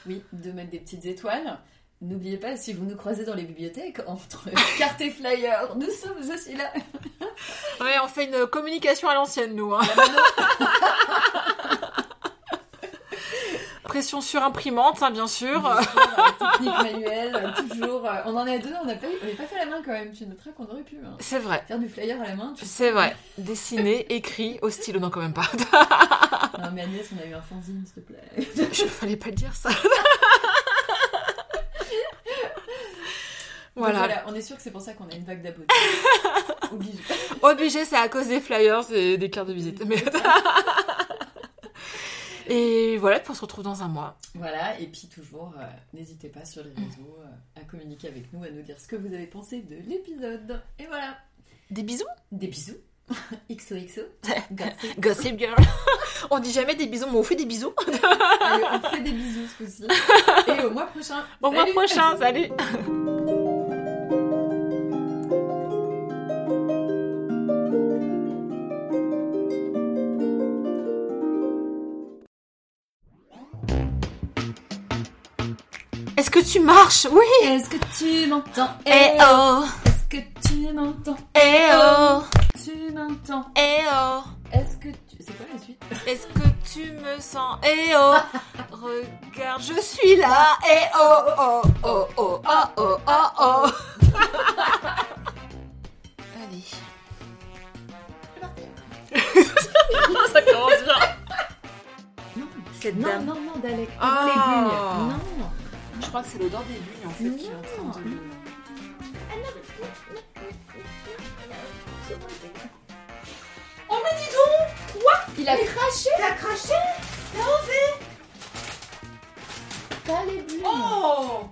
Oui, de mettre des petites étoiles. N'oubliez pas, si vous nous croisez dans les bibliothèques, entre carte et flyer, nous sommes aussi là. Ouais, on fait une communication à l'ancienne, nous. hein. Pression sur imprimante, hein, bien sûr. Bien sûr, technique manuelle, euh, toujours. euh, on en est à deux, on n'a pas, fait la main quand même. Tu noteras qu'on aurait pu hein, C'est vrai. faire du flyer à la main. Tu... C'est vrai. Dessiné, écrit, au stylo, non, quand même pas. Non, mais Agnès, on a eu un fanzine, s'il te plaît. Je fallait pas le dire, ça. Donc voilà. voilà, on est sûr que c'est pour ça qu'on a une vague d'abonnés. Obligé. Obligé, c'est à cause des flyers et des cartes de visite. Mais... et voilà, puis on se retrouve dans un mois. Voilà, et puis toujours, euh, n'hésitez pas sur les réseaux euh, à communiquer avec nous, à nous dire ce que vous avez pensé de l'épisode. Et voilà, Des bisous des bisous. XOXO. Gossip. Gossip Girl. on dit jamais des bisous, mais on fait des bisous. Allez, on fait des bisous ce coup-ci. Et au mois prochain. Au mois prochain, salut que tu marches Oui. Est-ce que tu m'entends? Eh oh. Est-ce que tu m'entends? Eh oh. Tu m'entends? Eh oh. Est-ce que tu... C'est quoi la suite? Est-ce que tu me sens? Eh oh. Regarde, je suis là. Eh oh oh oh oh oh oh oh oh Allez. Ça commence bien. Non, Cette non, dame. non, non, Dalek. bugnes. Non. Je crois que c'est l'odeur des bulles en fait qui est en train de... Oh mais dis donc! Quoi? Il a craché? T'as craché? T'as les bulles Oh